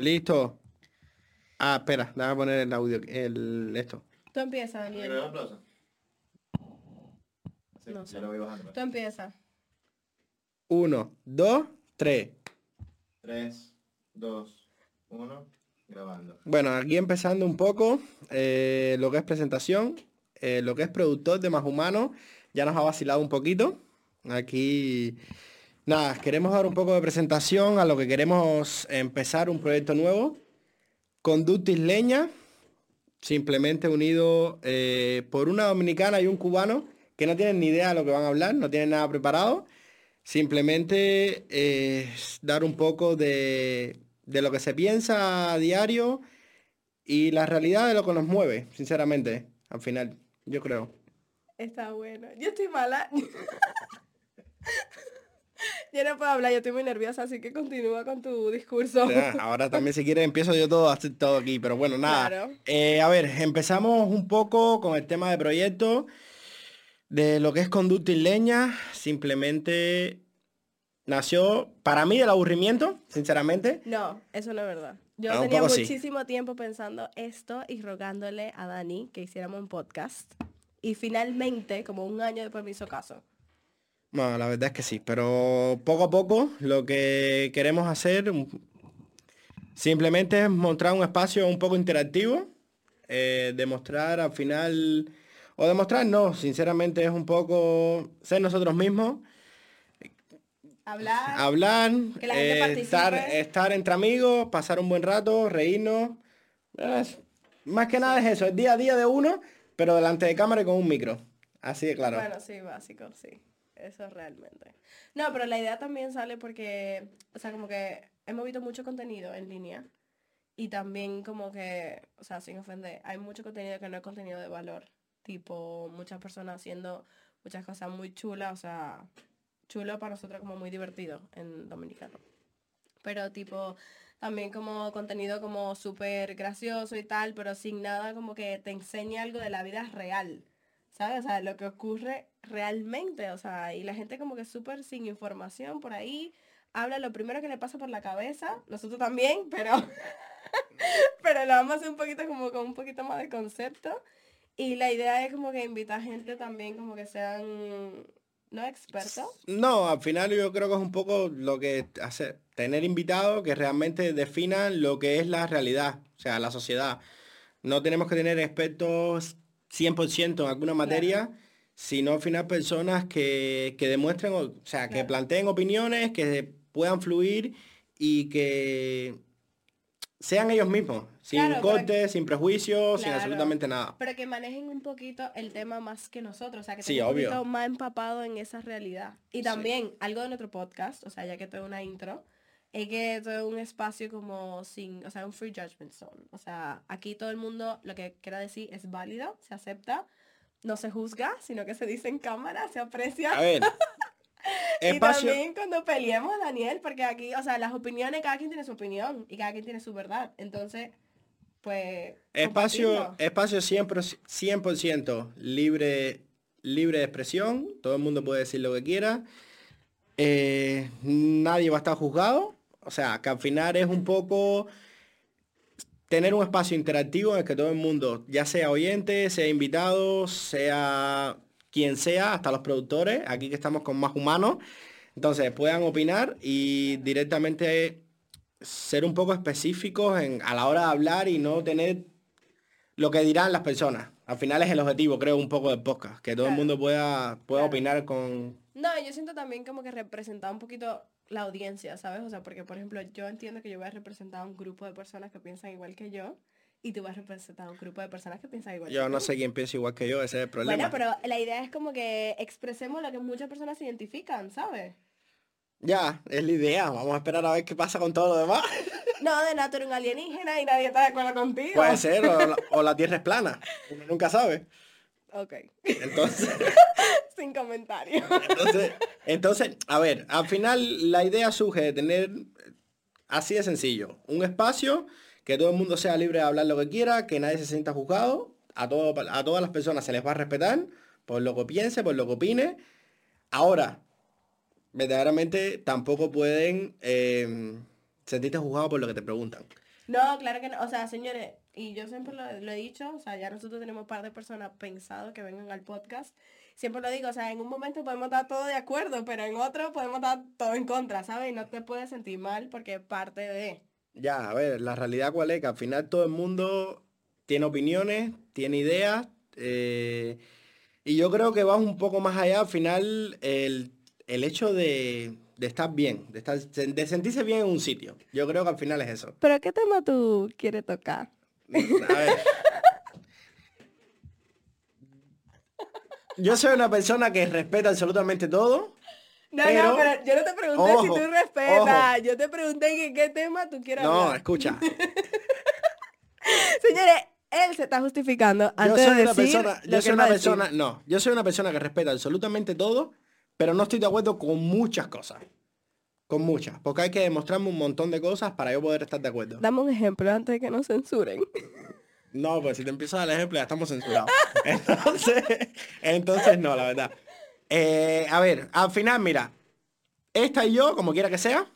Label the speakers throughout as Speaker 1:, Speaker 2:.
Speaker 1: Listo. Ah, espera, déjame poner el audio, el esto.
Speaker 2: Tú empiezas,
Speaker 3: ¿Me
Speaker 2: Daniel.
Speaker 3: un aplauso? Sí,
Speaker 2: No sé.
Speaker 3: lo voy bajando.
Speaker 2: Tú empiezas.
Speaker 1: Uno, dos, tres.
Speaker 3: 3, 2, 1, grabando.
Speaker 1: Bueno, aquí empezando un poco eh, lo que es presentación, eh, lo que es productor de Más Humano, ya nos ha vacilado un poquito. Aquí, nada, queremos dar un poco de presentación a lo que queremos empezar un proyecto nuevo. Conductis Leña, simplemente unido eh, por una dominicana y un cubano que no tienen ni idea de lo que van a hablar, no tienen nada preparado. Simplemente eh, dar un poco de, de lo que se piensa a diario y la realidad de lo que nos mueve, sinceramente, al final, yo creo.
Speaker 2: Está bueno. Yo estoy mala. yo no puedo hablar, yo estoy muy nerviosa, así que continúa con tu discurso.
Speaker 1: Ahora también si quieres empiezo yo todo, todo aquí, pero bueno, nada.
Speaker 2: Claro.
Speaker 1: Eh, a ver, empezamos un poco con el tema de proyecto, de lo que es Conducta Leña, simplemente nació para mí del aburrimiento, sinceramente.
Speaker 2: No, eso no es verdad. Yo
Speaker 1: Ah,
Speaker 2: tenía
Speaker 1: sí.
Speaker 2: muchísimo tiempo pensando esto y rogándole a Dani que hiciéramos un podcast. Y finalmente, como un año después me hizo caso.
Speaker 1: Bueno, la verdad es que sí, pero poco a poco lo que queremos hacer un- simplemente es mostrar un espacio un poco interactivo, eh, demostrar al final, o demostrar no, sinceramente es un poco ser nosotros mismos,
Speaker 2: Hablar.
Speaker 1: hablar,
Speaker 2: Que la gente
Speaker 1: eh, estar, estar entre amigos, pasar un buen rato, reírnos. Es- más que nada es eso, es día a día de uno, pero delante de cámara y con un micro. Así de claro.
Speaker 2: Bueno, sí, básico, sí. Eso realmente. No, pero la idea también sale porque, o sea, como que hemos visto mucho contenido en línea. Y también como que, o sea, sin ofender, hay mucho contenido que no es contenido de valor. Tipo, muchas personas haciendo muchas cosas muy chulas, o sea, chulo para nosotros como muy divertido en dominicano. Pero tipo, también como contenido como súper gracioso y tal, pero sin nada como que te enseñe algo de la vida real. ¿Sabes? O sea, lo que ocurre realmente, o sea, y la gente como que súper sin información por ahí, habla lo primero que le pasa por la cabeza, nosotros también, pero, pero lo vamos a hacer un poquito como con un poquito más de concepto. Y la idea es como que invitar gente también como que sean, no expertos,
Speaker 1: No, al final yo creo que es un poco lo que hace tener invitados que realmente definan lo que es la realidad, o sea, la sociedad. No tenemos que tener expertos 100% en alguna materia, sino al final personas que, que demuestren, o sea, que planteen opiniones, que puedan fluir y que sean ellos mismos, sin
Speaker 2: Claro,
Speaker 1: cortes, sin prejuicios, sin absolutamente nada.
Speaker 2: pero que manejen un poquito el tema más que nosotros, o sea, que
Speaker 1: Sí,
Speaker 2: estén un poquito más empapado en esa realidad. Y también algo de nuestro podcast, o sea, ya que esto es una intro, es que esto es un espacio como sin, o sea, un free judgment zone. O sea, aquí todo el mundo lo que quiera decir es válido, se acepta, no se juzga, sino que se dice en cámara, se aprecia.
Speaker 1: A ver,
Speaker 2: Y
Speaker 1: espacio...
Speaker 2: también cuando peleemos, Daniel, porque aquí, o sea, las opiniones, cada quien tiene su opinión y cada quien tiene su verdad. Entonces, pues...
Speaker 1: Espacio, espacio 100%, 100% libre, libre de expresión, todo el mundo puede decir lo que quiera, Eh, nadie va a estar juzgado, o sea, que al final es un poco tener un espacio interactivo en el que todo el mundo, ya sea oyente, sea invitado, sea quien sea, hasta los productores, aquí que estamos con más humanos, entonces puedan opinar y directamente ser un poco específicos en, a la hora de hablar y no tener lo que dirán las personas. Al final es el objetivo, creo, un poco del podcast, que todo el mundo pueda, pueda
Speaker 2: Claro.
Speaker 1: opinar con...
Speaker 2: No, yo siento también como que representar un poquito la audiencia, ¿sabes? O sea, porque por ejemplo, yo entiendo que yo voy a representar a un grupo de personas que piensan igual que yo y tú vas a representar a un grupo de personas que piensan igual
Speaker 1: Yo
Speaker 2: que
Speaker 1: no sé quién piensa igual que yo, ese es el problema.
Speaker 2: Bueno, pero la idea es como que expresemos lo que muchas personas se identifican, ¿sabes?
Speaker 1: Ya, es la idea, vamos a esperar a ver qué pasa con todo lo demás.
Speaker 2: No, de nada, tú eres un alienígena y nadie está de acuerdo contigo.
Speaker 1: Puede ser, o la, o la Tierra es plana, uno nunca sabe.
Speaker 2: Ok,
Speaker 1: Entonces,
Speaker 2: sin comentario.
Speaker 1: entonces, entonces, a ver, al final la idea surge de tener, así de sencillo, un espacio que todo el mundo sea libre de hablar lo que quiera, que nadie se sienta juzgado, a, todo, a todas las personas se les va a respetar por lo que piense, por lo que opine. Ahora, verdaderamente tampoco pueden eh, sentirte juzgado por lo que te preguntan.
Speaker 2: No, claro que no. O sea, señores, y yo siempre lo, lo he dicho, o sea, ya nosotros tenemos un par de personas pensado que vengan al podcast. Siempre lo digo, o sea, en un momento podemos estar todos de acuerdo, pero en otro podemos estar todo en contra, ¿sabes? Y no te puedes sentir mal porque es parte de...
Speaker 1: Ya, a ver, la realidad cuál es, que al final todo el mundo tiene opiniones, tiene ideas, eh, y yo creo que va un poco más allá, al final, el, el hecho de, de estar bien, de, estar, de sentirse bien en un sitio. Yo creo que al final es eso.
Speaker 2: ¿Pero qué tema tú quieres tocar?
Speaker 1: A ver. Yo soy una persona que respeta absolutamente todo.
Speaker 2: No,
Speaker 1: Pero-
Speaker 2: no, pero yo no te pregunté si tú respetas.
Speaker 1: ojo.
Speaker 2: Yo te pregunté en qué tema tú quieres
Speaker 1: No,
Speaker 2: hablar.
Speaker 1: escucha.
Speaker 2: Señores, él se está justificando
Speaker 1: Yo
Speaker 2: antes
Speaker 1: soy
Speaker 2: de
Speaker 1: una
Speaker 2: decir
Speaker 1: persona, yo soy una
Speaker 2: decir.
Speaker 1: persona, no, yo soy una persona que respeta absolutamente todo, pero no estoy de acuerdo con muchas cosas. Con muchas, porque hay que demostrarme un montón de cosas para yo poder estar de acuerdo.
Speaker 2: Dame un ejemplo antes de que nos censuren.
Speaker 1: No, pues si te empiezo a dar el ejemplo ya estamos censurados. Entonces, entonces no, la verdad. Eh, a ver, al final, mira, esta y yo, como quiera que sea,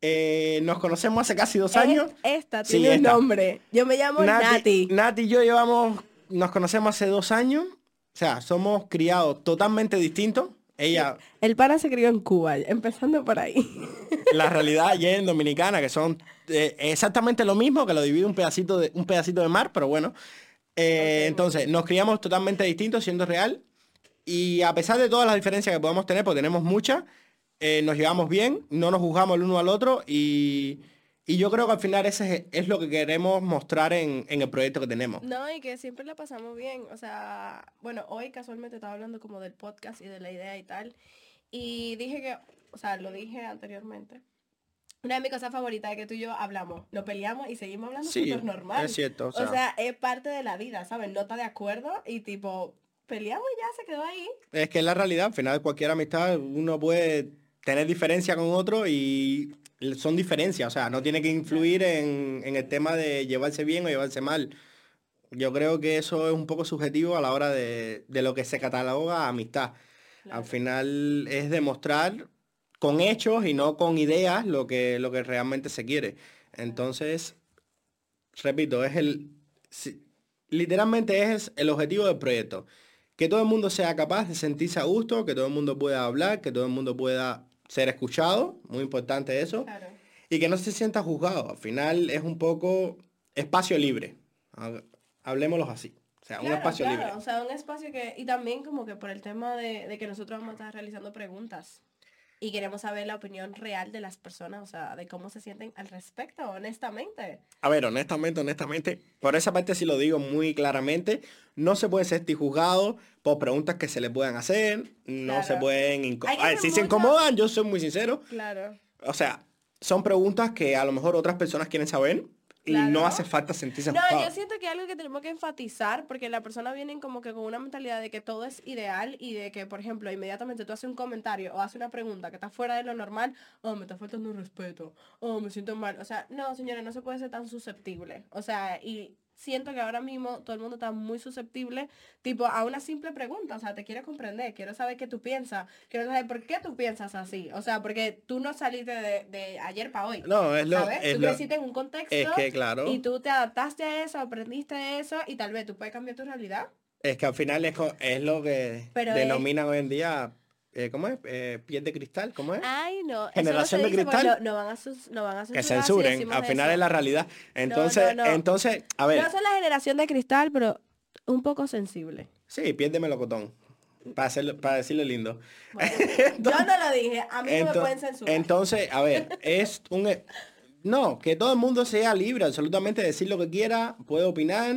Speaker 1: eh, nos conocemos hace casi dos años.
Speaker 2: Es- Esta
Speaker 1: Sí,
Speaker 2: tiene un
Speaker 1: esta.
Speaker 2: nombre. Yo me llamo Nati.
Speaker 1: Nati y yo llevamos, nos conocemos hace dos años. O sea, somos criados totalmente distintos. Ella,
Speaker 2: El pana se crió en Cuba, empezando por ahí.
Speaker 1: la realidad allí en Dominicana, que son eh, exactamente lo mismo, que lo divide un pedacito de, un pedacito de mar, pero bueno. Eh, entonces, nos criamos totalmente distintos, siendo real. Y a pesar de todas las diferencias que podamos tener, porque tenemos muchas, eh, nos llevamos bien, no nos juzgamos el uno al otro y, y yo creo que al final ese es, es lo que queremos mostrar en, en el proyecto que tenemos.
Speaker 2: No, y que siempre la pasamos bien. O sea, bueno, hoy casualmente estaba hablando como del podcast y de la idea y tal. Y dije que, o sea, lo dije anteriormente. Una de mis cosas favoritas es que tú y yo hablamos, nos peleamos y seguimos hablando
Speaker 1: Sí,
Speaker 2: súper normal.
Speaker 1: es cierto, o
Speaker 2: O
Speaker 1: sea-
Speaker 2: sea, es parte de la vida, ¿sabes? No está de acuerdo y tipo, peleamos y ya se quedó ahí.
Speaker 1: Es que es la realidad, al final de cualquier amistad uno puede tener diferencia con otro y son diferencias, o sea, no tiene que influir en, en el tema de llevarse bien o llevarse mal. Yo creo que eso es un poco subjetivo a la hora de, de lo que se cataloga amistad.
Speaker 2: Claro.
Speaker 1: Al final es demostrar con hechos y no con ideas lo que, lo que realmente se quiere. Entonces, repito, es el... si- literalmente es el objetivo del proyecto. Que todo el mundo sea capaz de sentirse a gusto, que todo el mundo pueda hablar, que todo el mundo pueda ser escuchado, muy importante eso,
Speaker 2: Claro.
Speaker 1: y que no se sienta juzgado. Al final es un poco espacio libre. Ha- Hablemoslo así. O sea, un espacio
Speaker 2: claro,
Speaker 1: libre.
Speaker 2: O sea, un espacio que, y también como que por el tema de, de que nosotros vamos a estar realizando preguntas y queremos saber la opinión real de las personas, o sea, de cómo se sienten al respecto, honestamente.
Speaker 1: A ver, honestamente, honestamente, por esa parte sí lo digo muy claramente, no se puede sentir juzgado por preguntas que se le puedan hacer, no
Speaker 2: Claro.
Speaker 1: se pueden incomodar.
Speaker 2: ser
Speaker 1: si se incomodan, yo soy muy sincero,
Speaker 2: Claro.
Speaker 1: o sea, son preguntas que a lo mejor otras personas quieren saber y no hace falta sentirse
Speaker 2: No, yo siento que es algo que tenemos que enfatizar porque la persona viene como que con una mentalidad de que todo es ideal y de que, por ejemplo, inmediatamente tú haces un comentario o haces una pregunta que está fuera de lo normal, oh, me está faltando un respeto, oh, me siento mal. O sea, no, señores, no se puede ser tan susceptible. O sea, y siento que ahora mismo todo el mundo está muy susceptible, tipo, a una simple pregunta. O sea, te quiero comprender, quiero saber qué tú piensas, quiero saber por qué tú piensas así. O sea, porque tú no saliste de, de ayer para hoy.
Speaker 1: No, es lo,
Speaker 2: ¿Sabes?
Speaker 1: es
Speaker 2: tú creciste en un contexto
Speaker 1: es que claro,
Speaker 2: y tú te adaptaste a eso, aprendiste eso y tal vez tú puedes cambiar tu realidad.
Speaker 1: es que al final es, es lo que
Speaker 2: Pero es-
Speaker 1: denominan hoy en día, eh, ¿cómo es? Eh, piel de cristal, ¿cómo es?
Speaker 2: Ay, no.
Speaker 1: Generación
Speaker 2: no
Speaker 1: de cristal.
Speaker 2: No, no van a sus, no van a
Speaker 1: que
Speaker 2: si
Speaker 1: censuren, al final
Speaker 2: eso.
Speaker 1: es la realidad. Entonces,
Speaker 2: no.
Speaker 1: entonces, a ver,
Speaker 2: No son la generación de cristal, pero un poco sensible.
Speaker 1: sí, piel de melocotón, para, hacerlo, para decirlo lindo.
Speaker 2: Bueno, yo no lo dije, a mí no me pueden censurar.
Speaker 1: Entonces, a ver, es un... e- No, que todo el mundo sea libre absolutamente de decir lo que quiera, puede opinar.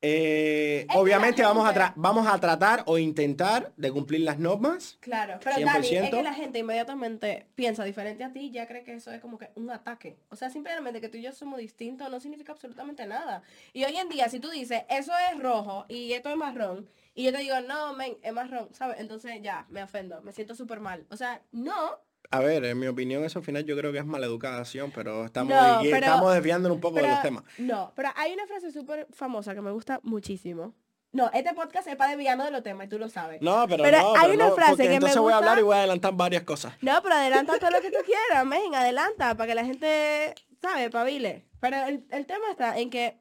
Speaker 1: Eh, obviamente vamos a,
Speaker 2: gente-
Speaker 1: vamos a tratar o intentar de cumplir las normas.
Speaker 2: Claro, pero Dani, es
Speaker 1: 100%.
Speaker 2: que la gente inmediatamente piensa diferente a ti y ya cree que eso es como que un ataque. O sea, simplemente que tú y yo somos distintos no significa absolutamente nada. Y hoy en día, si tú dices, eso es rojo y esto es marrón, y yo te digo, no, men, es marrón, ¿sabes? Entonces ya, me ofendo, me siento súper mal. O sea, no,
Speaker 1: A ver, en mi opinión eso al final yo creo que es maleducación, pero estamos,
Speaker 2: No, pero-
Speaker 1: estamos desviándonos un poco de
Speaker 2: pero,
Speaker 1: los temas.
Speaker 2: no, pero hay una frase súper famosa que me gusta muchísimo. No, este podcast es para desviarnos de los temas y tú lo sabes.
Speaker 1: No, pero,
Speaker 2: Pero
Speaker 1: no,
Speaker 2: hay
Speaker 1: pero
Speaker 2: una
Speaker 1: no,
Speaker 2: frase que me
Speaker 1: entonces voy a hablar
Speaker 2: gusta.
Speaker 1: y voy a adelantar varias cosas.
Speaker 2: No, pero adelanta todo lo que tú quieras, men, adelanta, para que la gente ¿sabes? Pabile. Pero el, el tema está en que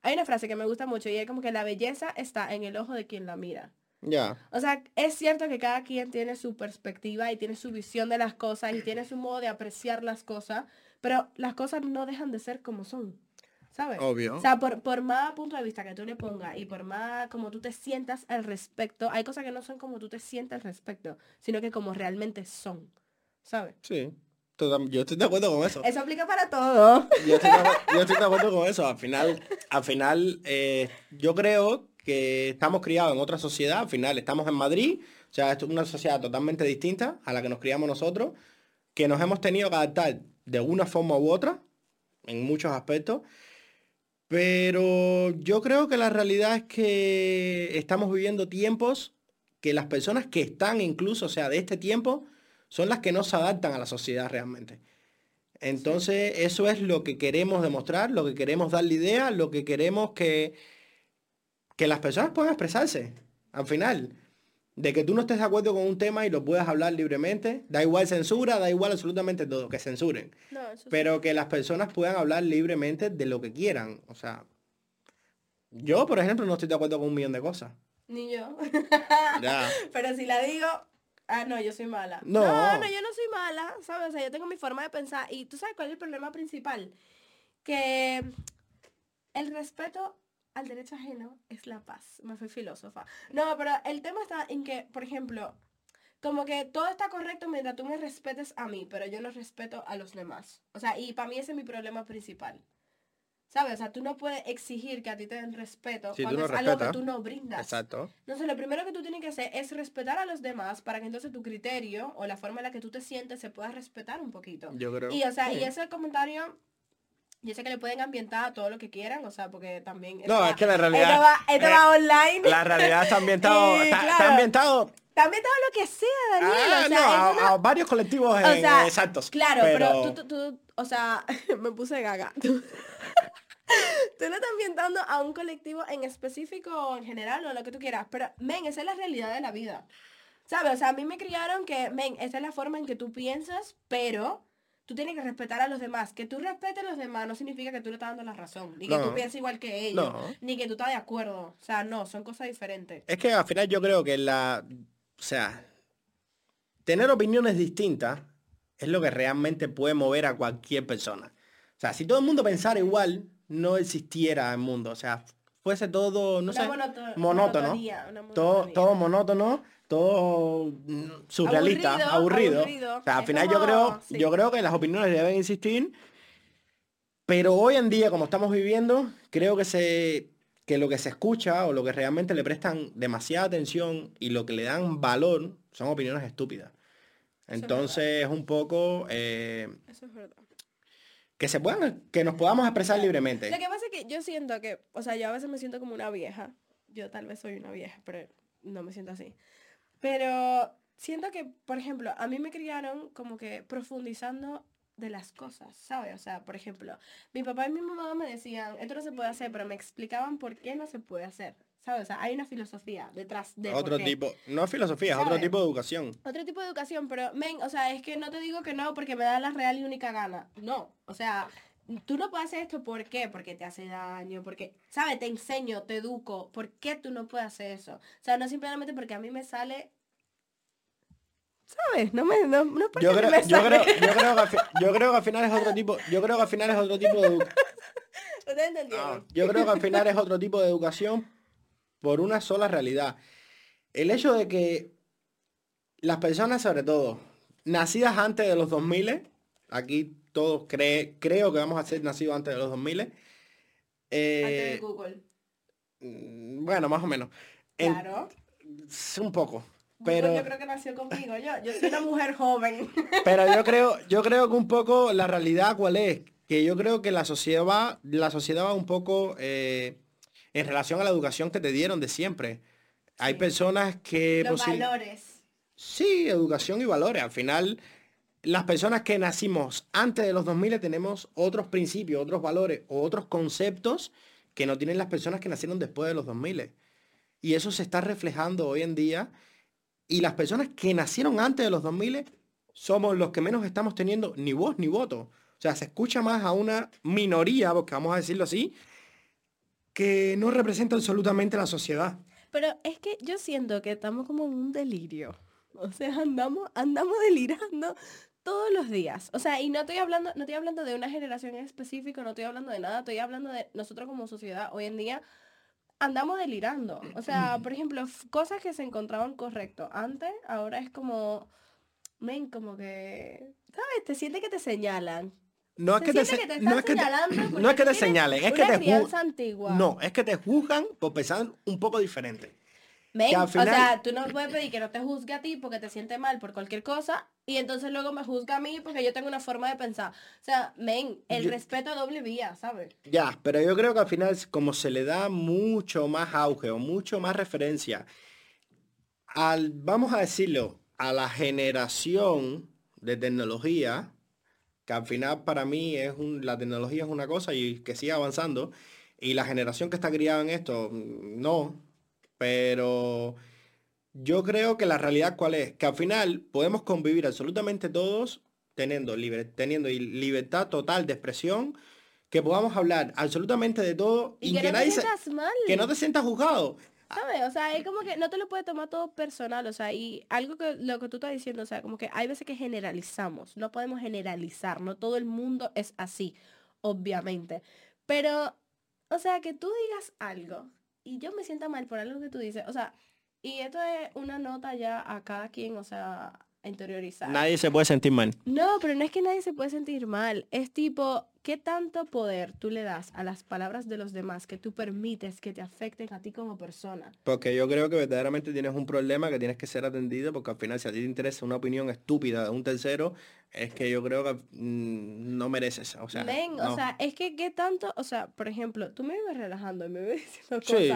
Speaker 2: hay una frase que me gusta mucho y es como que la belleza está en el ojo de quien la mira.
Speaker 1: Ya.
Speaker 2: O sea, es cierto que cada quien tiene su perspectiva y tiene su visión de las cosas y tiene su modo de apreciar las cosas, pero las cosas no dejan de ser como son. ¿Sabes?
Speaker 1: Obvio.
Speaker 2: O sea, por, por más punto de vista que tú le pongas y por más como tú te sientas al respecto, hay cosas que no son como tú te sientas al respecto, sino que como realmente son. ¿Sabes?
Speaker 1: Sí. Yo estoy de acuerdo con eso.
Speaker 2: Eso aplica para todo.
Speaker 1: Yo estoy, de, acu- yo estoy de acuerdo con eso. Al final, al final eh, yo creo que estamos criados en otra sociedad. Al final estamos en Madrid. O sea, esto es una sociedad totalmente distinta a la que nos criamos nosotros. Que nos hemos tenido que adaptar de una forma u otra. En muchos aspectos. Pero yo creo que la realidad es que estamos viviendo tiempos que las personas que están incluso, o sea, de este tiempo, son las que no se adaptan a la sociedad realmente. Entonces, eso es lo que queremos demostrar, lo que queremos darle idea, lo que queremos que, que las personas puedan expresarse. Al final, de que tú no estés de acuerdo con un tema y lo puedas hablar libremente, da igual censura, da igual absolutamente todo, que censuren.
Speaker 2: No.
Speaker 1: Pero que las personas puedan hablar libremente de lo que quieran. O sea, yo, por ejemplo, no estoy de acuerdo con un millón de cosas.
Speaker 2: Ni yo.
Speaker 1: Ya.
Speaker 2: Pero si la digo, ah, no, yo soy mala.
Speaker 1: No.
Speaker 2: no, no, yo no soy mala, ¿sabes? O sea, yo tengo mi forma de pensar. Y tú sabes cuál es el problema principal. Que el respeto al derecho ajeno es la paz. Me fui filósofa. No, pero el tema está en que, por ejemplo, como que todo está correcto mientras tú me respetes a mí, pero yo no respeto a los demás. O sea, y para mí ese es mi problema principal. ¿Sabes? O sea, tú no puedes exigir que a ti te den respeto
Speaker 1: Si
Speaker 2: cuando
Speaker 1: no
Speaker 2: es algo que tú no brindas.
Speaker 1: Exacto.
Speaker 2: Entonces, lo primero que tú tienes que hacer es respetar a los demás para que entonces tu criterio o la forma en la que tú te sientes se pueda respetar un poquito.
Speaker 1: Yo creo.
Speaker 2: Y, o sea,
Speaker 1: Sí.
Speaker 2: y ese comentario, yo sé que le pueden ambientar a todo lo que quieran, o sea, porque también...
Speaker 1: No, es que la
Speaker 2: Esto
Speaker 1: realidad.
Speaker 2: va, esto
Speaker 1: eh,
Speaker 2: va online.
Speaker 1: La realidad está ambientado. Está, está
Speaker 2: claro.
Speaker 1: ambientado
Speaker 2: También todo lo que sea, Daniel.
Speaker 1: Ah,
Speaker 2: o sea,
Speaker 1: no,
Speaker 2: eso
Speaker 1: a, varios colectivos
Speaker 2: o sea,
Speaker 1: exactos.
Speaker 2: Claro, pero, tú, tú, tú- o sea, me puse gaga. Tú, tú lo estás ambientando a un colectivo en específico o en general o lo que tú quieras, pero, men, esa es la realidad de la vida. ¿Sabes? O sea, a mí me criaron que, men, esa es la forma en que tú piensas, pero tú tienes que respetar a los demás. Que tú respetes a los demás no significa que tú le estás dando la razón, ni que
Speaker 1: No.
Speaker 2: tú pienses igual que ellos,
Speaker 1: No.
Speaker 2: ni que tú estás de acuerdo. O sea, no, son cosas diferentes.
Speaker 1: Es que al final yo creo que la. O sea, tener opiniones distintas es lo que realmente puede mover a cualquier persona. O sea, si todo el mundo pensara igual, no existiera el mundo. O sea, fuese todo, no
Speaker 2: Una
Speaker 1: sé, monótono. Todo, todo monótono, todo mm, surrealista,
Speaker 2: Aburrido,
Speaker 1: aburrido.
Speaker 2: aburrido.
Speaker 1: O sea, al
Speaker 2: Es
Speaker 1: final yo creo,
Speaker 2: sí.
Speaker 1: yo creo que las opiniones deben existir, pero hoy en día, como estamos viviendo, creo que se que lo que se escucha o lo que realmente le prestan demasiada atención y lo que le dan valor son opiniones estúpidas.
Speaker 2: es
Speaker 1: Entonces es un poco eh,
Speaker 2: Eso es verdad.
Speaker 1: Que se puedan, que nos podamos expresar libremente.
Speaker 2: Lo que pasa es que yo siento que, o sea, yo a veces me siento como una vieja. Yo tal vez soy una vieja, pero no me siento así. Pero siento que, por ejemplo, a mí me criaron como que profundizando de las cosas, ¿sabes? O sea, por ejemplo, mi papá y mi mamá me decían, esto no se puede hacer, pero me explicaban por qué no se puede hacer, ¿sabes? O sea, hay una filosofía detrás de
Speaker 1: Otro tipo, no es filosofía, es otro tipo de educación.
Speaker 2: Otro tipo de educación, pero, men, o sea, es que no te digo que no porque me da la real y única gana. No, o sea, tú no puedes hacer esto, ¿por qué? Porque te hace daño, porque, ¿sabes? Te enseño, te educo. ¿Por qué tú no puedes hacer eso? O sea, no simplemente porque a mí me sale... ¿Sabes? No me... No, no porque
Speaker 1: Yo creo,
Speaker 2: me
Speaker 1: yo,
Speaker 2: sale.
Speaker 1: creo, yo, creo que al fi- yo creo que al final es otro tipo, yo creo que al final es otro tipo de. Ah, yo creo que al final es otro tipo de educación por una sola realidad. El hecho de que las personas, sobre todo, nacidas antes de los 2000, aquí todos cree, creo que vamos a ser nacidos antes de los 2000,
Speaker 2: Antes
Speaker 1: eh,
Speaker 2: de Google.
Speaker 1: mm, bueno, más o menos. En-
Speaker 2: Claro.
Speaker 1: un poco. Pero,
Speaker 2: yo creo que nació conmigo. Yo, yo soy una mujer joven.
Speaker 1: pero yo creo, yo creo que un poco la realidad cuál es, que yo creo que la sociedad va, la sociedad va un poco eh, en relación a la educación que te dieron de siempre. Hay
Speaker 2: Sí.
Speaker 1: personas que
Speaker 2: Los valores.
Speaker 1: Sí, educación y valores. Al final, las personas que nacimos antes de los 2000 tenemos otros principios, otros valores o otros conceptos que no tienen las personas que nacieron después de los 2000. Y eso se está reflejando hoy en día. Y las personas que nacieron antes de los 2000 somos los que menos estamos teniendo ni voz ni voto. O sea, se escucha más a una minoría, porque vamos a decirlo así, que no representa absolutamente la sociedad.
Speaker 2: Pero es que yo siento que estamos como en un delirio. O sea, andamos, andamos delirando todos los días. O sea, y no estoy hablando, no estoy hablando de una generación en específico, no estoy hablando de nada, estoy hablando de nosotros como sociedad hoy en día andamos delirando. O sea, por ejemplo, cosas que se encontraban correcto antes, ahora es como, men, como que, ¿sabes? Te sientes que te señalan.
Speaker 1: No es que te,
Speaker 2: que
Speaker 1: no es que te- no es que te señalen, es que te juzgan. No, es que te juzgan por pensar un poco diferente.
Speaker 2: Men, O sea, tú no puedes pedir que no te juzgue a ti porque te siente mal por cualquier cosa y entonces luego me juzga a mí porque yo tengo una forma de pensar. O sea, men, el
Speaker 1: Yo-
Speaker 2: respeto a doble vía, ¿sabes?
Speaker 1: Ya, pero yo creo que al final, como se le da mucho más auge o mucho más referencia al, vamos a decirlo, a la generación de tecnología, que al final para mí es un, la tecnología es una cosa y que sigue avanzando, y la generación que está criada en esto, mm, no, pero yo creo que la realidad cuál es, que al final podemos convivir absolutamente todos teniendo, libre, teniendo libertad total de expresión, que podamos hablar absolutamente de todo
Speaker 2: Y,
Speaker 1: y,
Speaker 2: que,
Speaker 1: que,
Speaker 2: no
Speaker 1: nadie se- que no te sientas juzgado.
Speaker 2: ¿Sabes? O sea, es como que no te lo puedes tomar todo personal, o sea, y algo que lo que tú estás diciendo, o sea, como que hay veces que generalizamos, no podemos generalizar, no todo el mundo es así, obviamente. Pero, o sea, que tú digas algo y yo me sienta mal por algo que tú dices, o sea, y esto es una nota ya a cada quien, o sea, interiorizar.
Speaker 1: Nadie se puede sentir mal.
Speaker 2: No, pero no es que nadie se puede sentir mal. Es tipo, ¿qué tanto poder tú le das a las palabras de los demás que tú permites que te afecten a ti como persona?
Speaker 1: Porque yo creo que verdaderamente tienes un problema que tienes que ser atendido porque al final si a ti te interesa una opinión estúpida de un tercero, es que yo creo que mm, no mereces. O sea,
Speaker 2: Men, o sea, es que qué tanto, o sea, por ejemplo, tú me ibas relajando y me ibas diciendo
Speaker 1: Sí.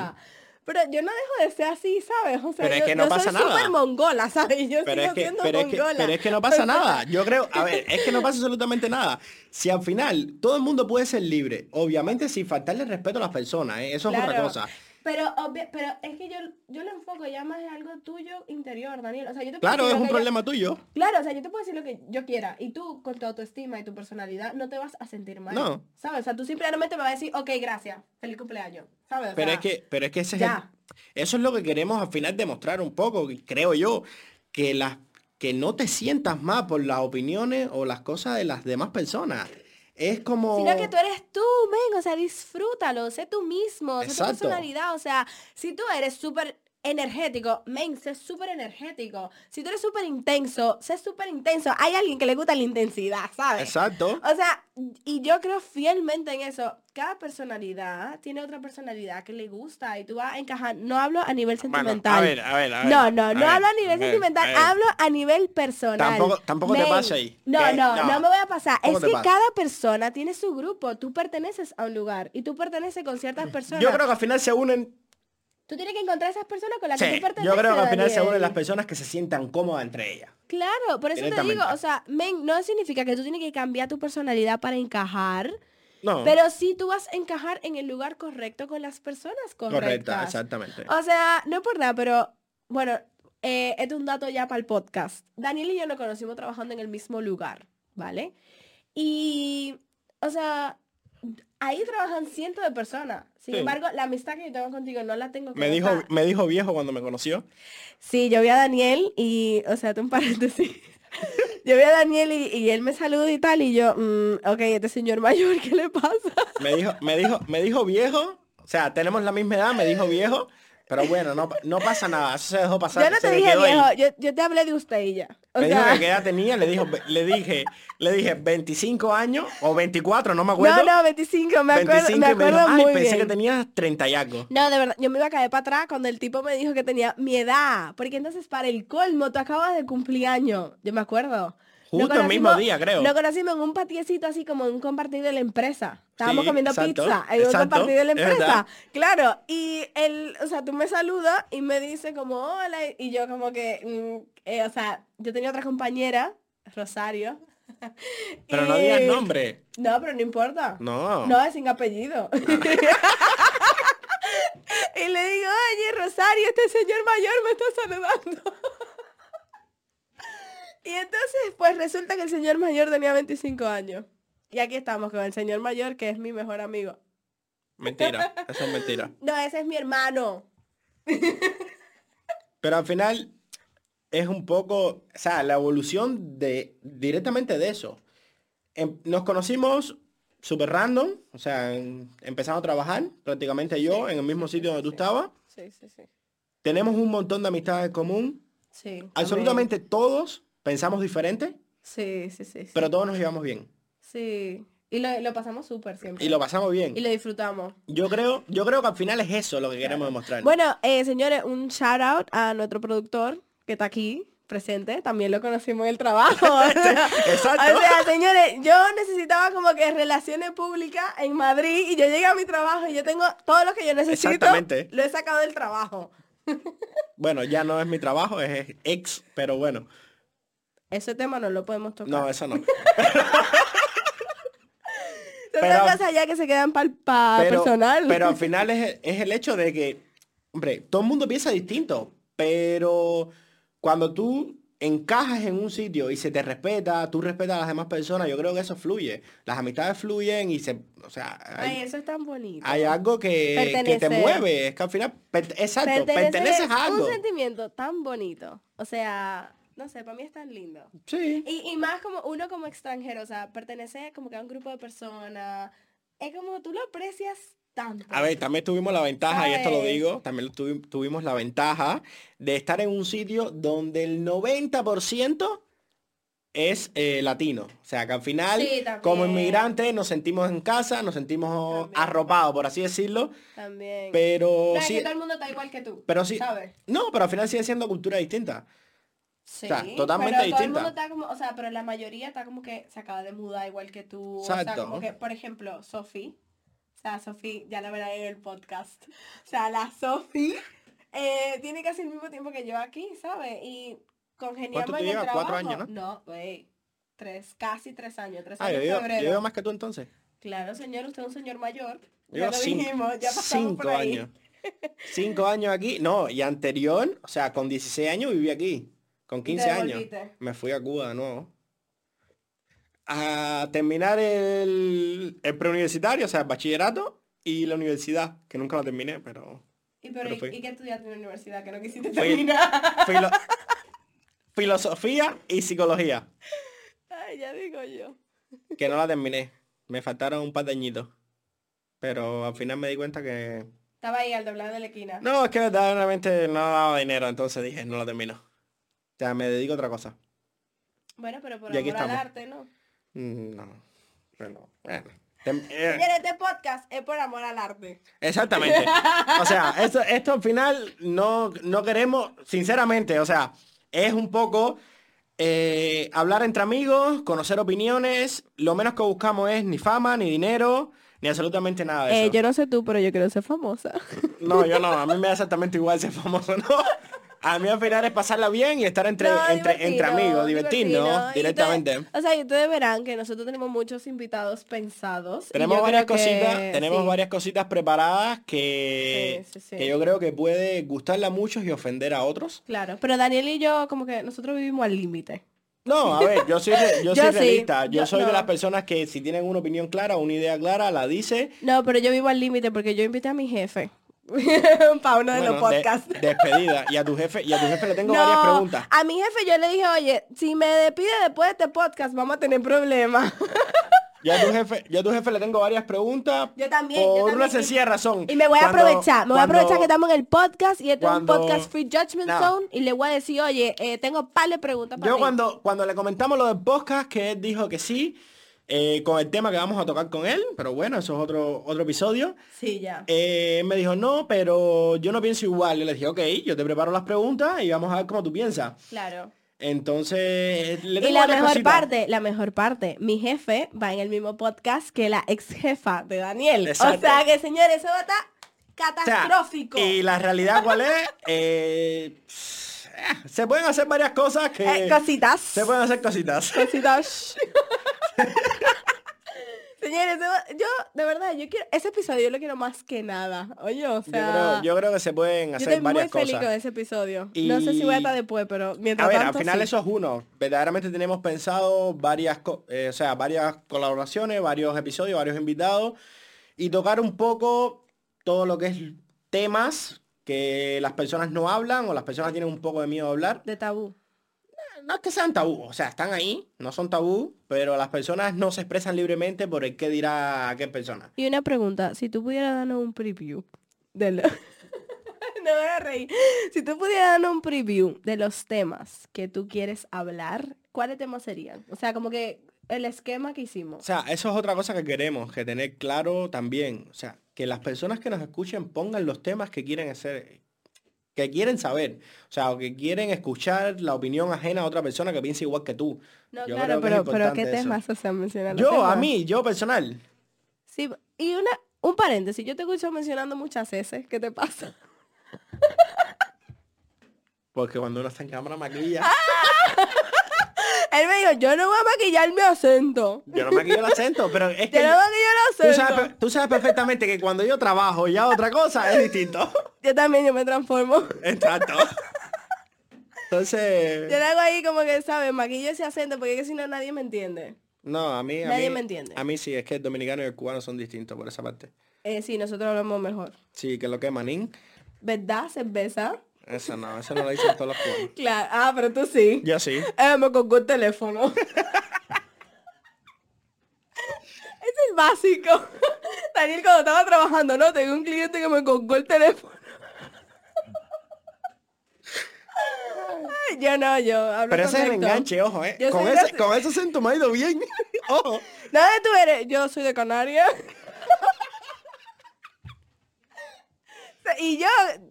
Speaker 2: Pero yo no dejo de ser así, ¿sabes? O sea,
Speaker 1: Pero es
Speaker 2: yo,
Speaker 1: que no
Speaker 2: yo
Speaker 1: pasa
Speaker 2: soy
Speaker 1: nada.
Speaker 2: mongola, ¿sabes? Yo
Speaker 1: pero
Speaker 2: sigo
Speaker 1: es, que,
Speaker 2: siendo
Speaker 1: pero, es que,
Speaker 2: mongola.
Speaker 1: pero es que no pasa nada. Yo creo, a ver, es que no pasa absolutamente nada. Si al final todo el mundo puede ser libre, obviamente sin faltarle respeto a las personas, ¿eh? eso es otra cosa.
Speaker 2: Pero, obvia- pero es que yo, yo lo enfoco ya más en algo tuyo interior, Daniel. O sea, yo te puedo
Speaker 1: Claro, es un
Speaker 2: yo-
Speaker 1: problema tuyo.
Speaker 2: Claro, o sea, yo te puedo decir lo que yo quiera y tú con tu autoestima y tu personalidad no te vas a sentir mal.
Speaker 1: No.
Speaker 2: ¿Sabes? O sea, tú simplemente me vas a decir, ok, gracias, feliz cumpleaños. ¿Sabes? O
Speaker 1: Pero
Speaker 2: sea,
Speaker 1: es que, pero es que ese es el- eso es lo que queremos al final demostrar un poco, creo yo, que las que no te sientas mal por las opiniones o las cosas de las demás personas. Es como
Speaker 2: Sino que tú eres tú, men, o sea, disfrútalo, sé tú mismo, sé tu
Speaker 1: Exacto.
Speaker 2: personalidad, o sea, si tú eres súper energético, men, sé súper energético. Si tú eres súper intenso, sé súper intenso. Hay alguien que le gusta la intensidad, ¿sabes?
Speaker 1: Exacto.
Speaker 2: O sea, y yo creo fielmente en eso. Cada personalidad tiene otra personalidad que le gusta y tú vas a encajar. No hablo a nivel sentimental.
Speaker 1: a ver, a ver, a ver,
Speaker 2: no, no, no
Speaker 1: ver,
Speaker 2: hablo a nivel
Speaker 1: ver,
Speaker 2: sentimental,
Speaker 1: a
Speaker 2: hablo a nivel personal.
Speaker 1: Tampoco- tampoco te pase ahí.
Speaker 2: No, no,
Speaker 1: no.
Speaker 2: no, me voy a pasar. Es que cada persona tiene su grupo. Tú perteneces a un lugar y tú perteneces con ciertas personas.
Speaker 1: Yo creo que al final se unen
Speaker 2: Tú tienes que encontrar esas personas con las
Speaker 1: Sí,
Speaker 2: que tú perteneces.
Speaker 1: yo creo que al final se unen las personas que se sientan cómodas entre ellas.
Speaker 2: Claro, por eso te digo, o sea, men, no significa que tú tienes que cambiar tu personalidad para encajar.
Speaker 1: No.
Speaker 2: Pero sí tú vas a encajar en el lugar correcto con las personas correctas.
Speaker 1: correcta, exactamente.
Speaker 2: O sea, no por nada, pero bueno, eh, este es un dato ya para el podcast. Daniel y yo nos conocimos trabajando en el mismo lugar, ¿vale? Y, o sea, ahí trabajan cientos de personas. Sin
Speaker 1: Sí.
Speaker 2: embargo, la amistad que yo tengo contigo no la tengo con
Speaker 1: Me dijo, me dijo viejo cuando me conoció.
Speaker 2: Sí, yo vi a Daniel y, o sea, tú un paréntesis. Yo vi a Daniel y, y él me saluda y tal, y yo, mm, ok, este señor mayor, ¿qué le pasa?
Speaker 1: Me dijo, me dijo, me dijo viejo. O sea, tenemos la misma edad, me dijo viejo. Pero bueno, no, no pasa nada. Eso se dejó pasar.
Speaker 2: Yo no te
Speaker 1: me
Speaker 2: dije viejo, yo, yo te hablé de usted y ya. O
Speaker 1: me dijo que qué edad tenía, le dijo, le dije, le dije 25 años o 24, no me acuerdo.
Speaker 2: no, no, 25, me acuerdo,
Speaker 1: 25
Speaker 2: me
Speaker 1: me
Speaker 2: acuerdo
Speaker 1: ay,
Speaker 2: muy
Speaker 1: pensé
Speaker 2: bien.
Speaker 1: que tenías 30 y algo.
Speaker 2: No, de verdad, yo me iba a caer para atrás cuando el tipo me dijo que tenía mi edad. Porque entonces, para el colmo, tú acabas de cumplir año. Yo me acuerdo.
Speaker 1: Justo el mismo día, creo.
Speaker 2: Nos conocimos en un patiecito así como en un compartir de la empresa. Estábamos
Speaker 1: Sí,
Speaker 2: comiendo
Speaker 1: exacto,
Speaker 2: pizza en un
Speaker 1: exacto,
Speaker 2: compartir de la empresa. Claro. Y él, o sea, tú me saludas y me dice como hola. Y yo como que, mm, eh, o sea, yo tenía otra compañera, Rosario.
Speaker 1: Pero no digas nombre.
Speaker 2: No, pero no importa.
Speaker 1: No.
Speaker 2: No, es sin apellido. y le digo, oye, Rosario, este señor mayor me está saludando. y entonces, pues resulta que el señor mayor tenía 25 años. Y aquí estamos con el señor mayor, que es mi mejor amigo.
Speaker 1: Mentira, eso es mentira.
Speaker 2: No, ese es mi hermano.
Speaker 1: Pero al final es un poco, o sea, la evolución de directamente de eso. Em- nos conocimos súper random, o sea, en- empezamos a trabajar, prácticamente yo, en el mismo sitio donde tú estabas.
Speaker 2: Sí, sí, sí.
Speaker 1: Tenemos un montón de amistades en común.
Speaker 2: Sí. también.
Speaker 1: Absolutamente todos pensamos diferente,
Speaker 2: Sí, sí, sí. Sí.
Speaker 1: pero todos nos llevamos bien.
Speaker 2: Sí. Y lo, lo pasamos súper siempre.
Speaker 1: Y lo pasamos bien.
Speaker 2: Y lo disfrutamos.
Speaker 1: Yo creo, yo creo que al final es eso lo que queremos demostrar.
Speaker 2: Bueno, eh, señores, un shout out a nuestro productor que está aquí presente. También lo conocimos en el trabajo.
Speaker 1: Exacto.
Speaker 2: O sea, señores, yo necesitaba como que relaciones públicas en Madrid y yo llegué a mi trabajo y yo tengo todo lo que yo necesito.
Speaker 1: Exactamente.
Speaker 2: Lo he sacado del trabajo.
Speaker 1: Bueno, ya no es mi trabajo, es ex, pero bueno.
Speaker 2: Ese tema no lo podemos tocar.
Speaker 1: No, eso no. Pero-
Speaker 2: cosas ya que se quedan para personal.
Speaker 1: pero al final es, es el hecho de que, hombre, todo el mundo piensa distinto, pero cuando tú encajas en un sitio y se te respeta, tú respetas a las demás personas, yo creo que eso fluye. Las amistades fluyen y se, o sea, hay,
Speaker 2: Ay, eso es tan bonito.
Speaker 1: hay algo que, que te mueve, es que al final, per- exacto, perteneces
Speaker 2: es
Speaker 1: a algo.
Speaker 2: un sentimiento tan bonito. O sea, no sé, para mí es tan lindo.
Speaker 1: Sí.
Speaker 2: Y, y más como uno como extranjero, o sea, pertenece como que a un grupo de personas. Es como tú lo aprecias tanto.
Speaker 1: A ver, también tuvimos la ventaja, y esto lo digo, también tuvi- tuvimos la ventaja de estar en un sitio donde el 90% es eh, latino. O sea, que al final,
Speaker 2: Sí,
Speaker 1: como inmigrantes, nos sentimos en casa, nos sentimos
Speaker 2: También.
Speaker 1: arropados, por así decirlo.
Speaker 2: También.
Speaker 1: Pero
Speaker 2: No, es
Speaker 1: sí,
Speaker 2: que todo el mundo está igual que tú.
Speaker 1: pero sí,
Speaker 2: ¿Sabes?
Speaker 1: no, pero al final sigue siendo cultura distinta.
Speaker 2: Sí,
Speaker 1: sea, totalmente
Speaker 2: pero Todo el
Speaker 1: distinta.
Speaker 2: mundo está como, o sea, pero la mayoría está como que se acaba de mudar igual que tú. O sea,
Speaker 1: Exacto.
Speaker 2: como que, por ejemplo, Sofi. O sea, Sofi, ya la verán en el podcast. O sea, la Sofi eh, tiene casi el mismo tiempo que yo aquí, ¿sabes? Y congeniamos
Speaker 1: ¿Cuánto te lleva? Cuatro años, ¿no?
Speaker 2: No, güey. Tres, casi tres años. Tres
Speaker 1: Ah,
Speaker 2: años
Speaker 1: yo yo digo más que tú entonces.
Speaker 2: Claro, señor, usted es un señor mayor.
Speaker 1: Yo
Speaker 2: Ya lo
Speaker 1: cinco,
Speaker 2: dijimos, ya pasamos
Speaker 1: cinco
Speaker 2: por ahí.
Speaker 1: años. Cinco años aquí. No, y anterior, o sea, con 16 años viví aquí. Con
Speaker 2: Y te
Speaker 1: 15 años. Me fui a Cuba de nuevo. A terminar el, el preuniversitario, o sea, el bachillerato y la universidad, que nunca lo terminé, pero...
Speaker 2: ¿Y, pero,
Speaker 1: Pero
Speaker 2: ¿y-
Speaker 1: fui.
Speaker 2: ¿y qué estudiaste en la universidad que no quisiste
Speaker 1: Fui-
Speaker 2: terminar?
Speaker 1: filo- filosofía y psicología,
Speaker 2: Ay, ya digo yo.
Speaker 1: que no la terminé. Me faltaron un par de añitos. Pero al final me di cuenta que...
Speaker 2: Estaba ahí al doblar de la esquina.
Speaker 1: No, es que verdaderamente no daba dinero, entonces dije, no lo termino. O sea, me dedico a otra cosa.
Speaker 2: Bueno, pero por
Speaker 1: Y
Speaker 2: amor al arte, ¿no?
Speaker 1: Mm, No. Bueno, bueno. Eh,
Speaker 2: Señores, este podcast es por amor al arte.
Speaker 1: Exactamente. O sea, esto, esto al final no, no queremos, sinceramente, o sea, es un poco eh, hablar entre amigos, conocer opiniones, lo menos que buscamos es ni fama, ni dinero, ni absolutamente nada de eso.
Speaker 2: Eh, no sé tú, pero yo quiero ser famosa.
Speaker 1: No, yo no, a mí me da exactamente igual ser famoso, ¿no? A mí al final es pasarla bien y estar entre,
Speaker 2: No,
Speaker 1: entre, entre amigos, divertirnos directamente.
Speaker 2: o sea, y ustedes verán que nosotros tenemos muchos invitados pensados.
Speaker 1: Tenemos varias
Speaker 2: que-
Speaker 1: cositas, tenemos
Speaker 2: sí.
Speaker 1: varias cositas preparadas que,
Speaker 2: Sí, sí, sí.
Speaker 1: que yo creo que puede gustarle a muchos y ofender a otros.
Speaker 2: Claro, pero Daniel y yo como que nosotros vivimos al límite.
Speaker 1: No, a ver, yo soy, yo
Speaker 2: Yo
Speaker 1: soy realista. Yo,
Speaker 2: yo-
Speaker 1: soy de las personas que si tienen una opinión clara, una idea clara, la dice.
Speaker 2: No, pero yo vivo al límite porque yo invité a mi jefe. para uno de
Speaker 1: Bueno,
Speaker 2: los
Speaker 1: de-
Speaker 2: podcasts.
Speaker 1: despedida. Y a tu jefe, y a tu jefe le tengo
Speaker 2: no,
Speaker 1: varias preguntas.
Speaker 2: a mi jefe yo le dije, oye, si me despide después de este podcast, vamos a tener problemas.
Speaker 1: Yo a tu jefe, yo a tu jefe le tengo varias preguntas.
Speaker 2: Yo también, yo
Speaker 1: Por
Speaker 2: también.
Speaker 1: una
Speaker 2: Y-
Speaker 1: sencilla razón.
Speaker 2: Y me voy a
Speaker 1: Cuando-
Speaker 2: aprovechar, me voy a aprovechar que estamos en el podcast y este
Speaker 1: cuando-
Speaker 2: es un podcast Free Judgment
Speaker 1: No.
Speaker 2: Zone y le voy a decir, oye, eh, tengo par de preguntas para
Speaker 1: Yo cuando, cuando le comentamos lo del podcast, que él dijo que sí, eh, con el tema que vamos a tocar con él, pero bueno, eso es otro, otro episodio.
Speaker 2: Sí, ya.
Speaker 1: Eh, me dijo, no, pero yo no pienso igual. Yo le dije, ok, yo te preparo las preguntas y vamos a ver cómo tú piensas.
Speaker 2: Claro.
Speaker 1: Entonces, le
Speaker 2: Y
Speaker 1: tengo
Speaker 2: la
Speaker 1: varias
Speaker 2: mejor
Speaker 1: cositas.
Speaker 2: parte, la mejor parte, mi jefe va en el mismo podcast que la ex jefa de Daniel.
Speaker 1: Exacto.
Speaker 2: O sea que, señores, eso va a estar
Speaker 1: O sea,
Speaker 2: catastrófico.
Speaker 1: y la realidad cuál es, Eh, eh, se pueden hacer varias cosas que...
Speaker 2: Eh, cositas.
Speaker 1: se pueden hacer cositas.
Speaker 2: Cositas. Señores, yo, de verdad, yo quiero, ese episodio yo lo quiero más que nada. Oye, o
Speaker 1: Yo
Speaker 2: sea,
Speaker 1: creo, yo creo que se pueden
Speaker 2: yo
Speaker 1: hacer
Speaker 2: estoy muy
Speaker 1: varias
Speaker 2: feliz
Speaker 1: cosas.
Speaker 2: con ese episodio. No sé si voy a estar
Speaker 1: Y-
Speaker 2: después, pero mientras
Speaker 1: A ver,
Speaker 2: tanto,
Speaker 1: al final
Speaker 2: sí.
Speaker 1: eso es uno. Verdaderamente tenemos pensado varias, eh, o sea, varias colaboraciones, varios episodios, varios invitados y tocar un poco todo lo que es temas que las personas no hablan o las personas tienen un poco de miedo a hablar.
Speaker 2: De tabú.
Speaker 1: No es que sean tabú, o sea, están ahí, no son tabú, pero las personas no se expresan libremente por el qué dirá aquel persona.
Speaker 2: Y una pregunta, si tú pudieras darnos un preview de lo... no me voy a reír. Si tú pudieras darnos un preview de los temas que tú quieres hablar, ¿cuáles temas serían? O sea, como que el esquema que
Speaker 1: O
Speaker 2: hicimos.
Speaker 1: sea, eso es otra cosa que queremos, que tener claro también. O sea, que las personas que nos escuchen pongan los temas que quieren hacer, que quieren saber. O sea, o que quieren escuchar la opinión ajena a otra persona que piense igual que tú.
Speaker 2: No,
Speaker 1: Yo
Speaker 2: claro,
Speaker 1: creo que es
Speaker 2: pero, pero ¿qué
Speaker 1: importante eso.
Speaker 2: temas? O sea,
Speaker 1: Yo, a
Speaker 2: temas.
Speaker 1: mí, yo personal.
Speaker 2: Sí, y una, un paréntesis, yo te escucho mencionando muchas veces, ¿qué te pasa?
Speaker 1: Porque cuando uno está en cámara maquilla,
Speaker 2: Él me dijo, yo no voy a maquillar mi acento.
Speaker 1: yo no maquillo el acento, pero es que
Speaker 2: Yo no maquillo el acento.
Speaker 1: tú sabes perfectamente que cuando yo trabajo y hago otra cosa es distinto.
Speaker 2: Yo también, yo me transformo.
Speaker 1: Exacto. Entonces,
Speaker 2: Yo le hago ahí como que, ¿sabes? Maquillo ese acento porque es que si no nadie me entiende.
Speaker 1: no, a mí, a
Speaker 2: Nadie
Speaker 1: mí-
Speaker 2: me entiende.
Speaker 1: A mí sí, es que el dominicano y el cubano son distintos por esa parte.
Speaker 2: Eh, sí, nosotros hablamos mejor.
Speaker 1: Sí, que lo que es manín.
Speaker 2: ¿Verdad? ¿Cerveza?
Speaker 1: Eso no, eso no lo dicen todos los cubanos.
Speaker 2: Claro. Ah, pero tú sí.
Speaker 1: Yo sí.
Speaker 2: Eh, me colgó el teléfono. es el básico. Daniel, cuando estaba trabajando, ¿no? Tengo un cliente que me colgó el teléfono. Ay, yo no, yo hablo
Speaker 1: Pero ese es el enganche, ojo, ¿eh?
Speaker 2: Yo
Speaker 1: Con ese, con ese acento me ha ido bien. ojo.
Speaker 2: ¿De dónde tú eres? Yo soy de Canarias. Y yo,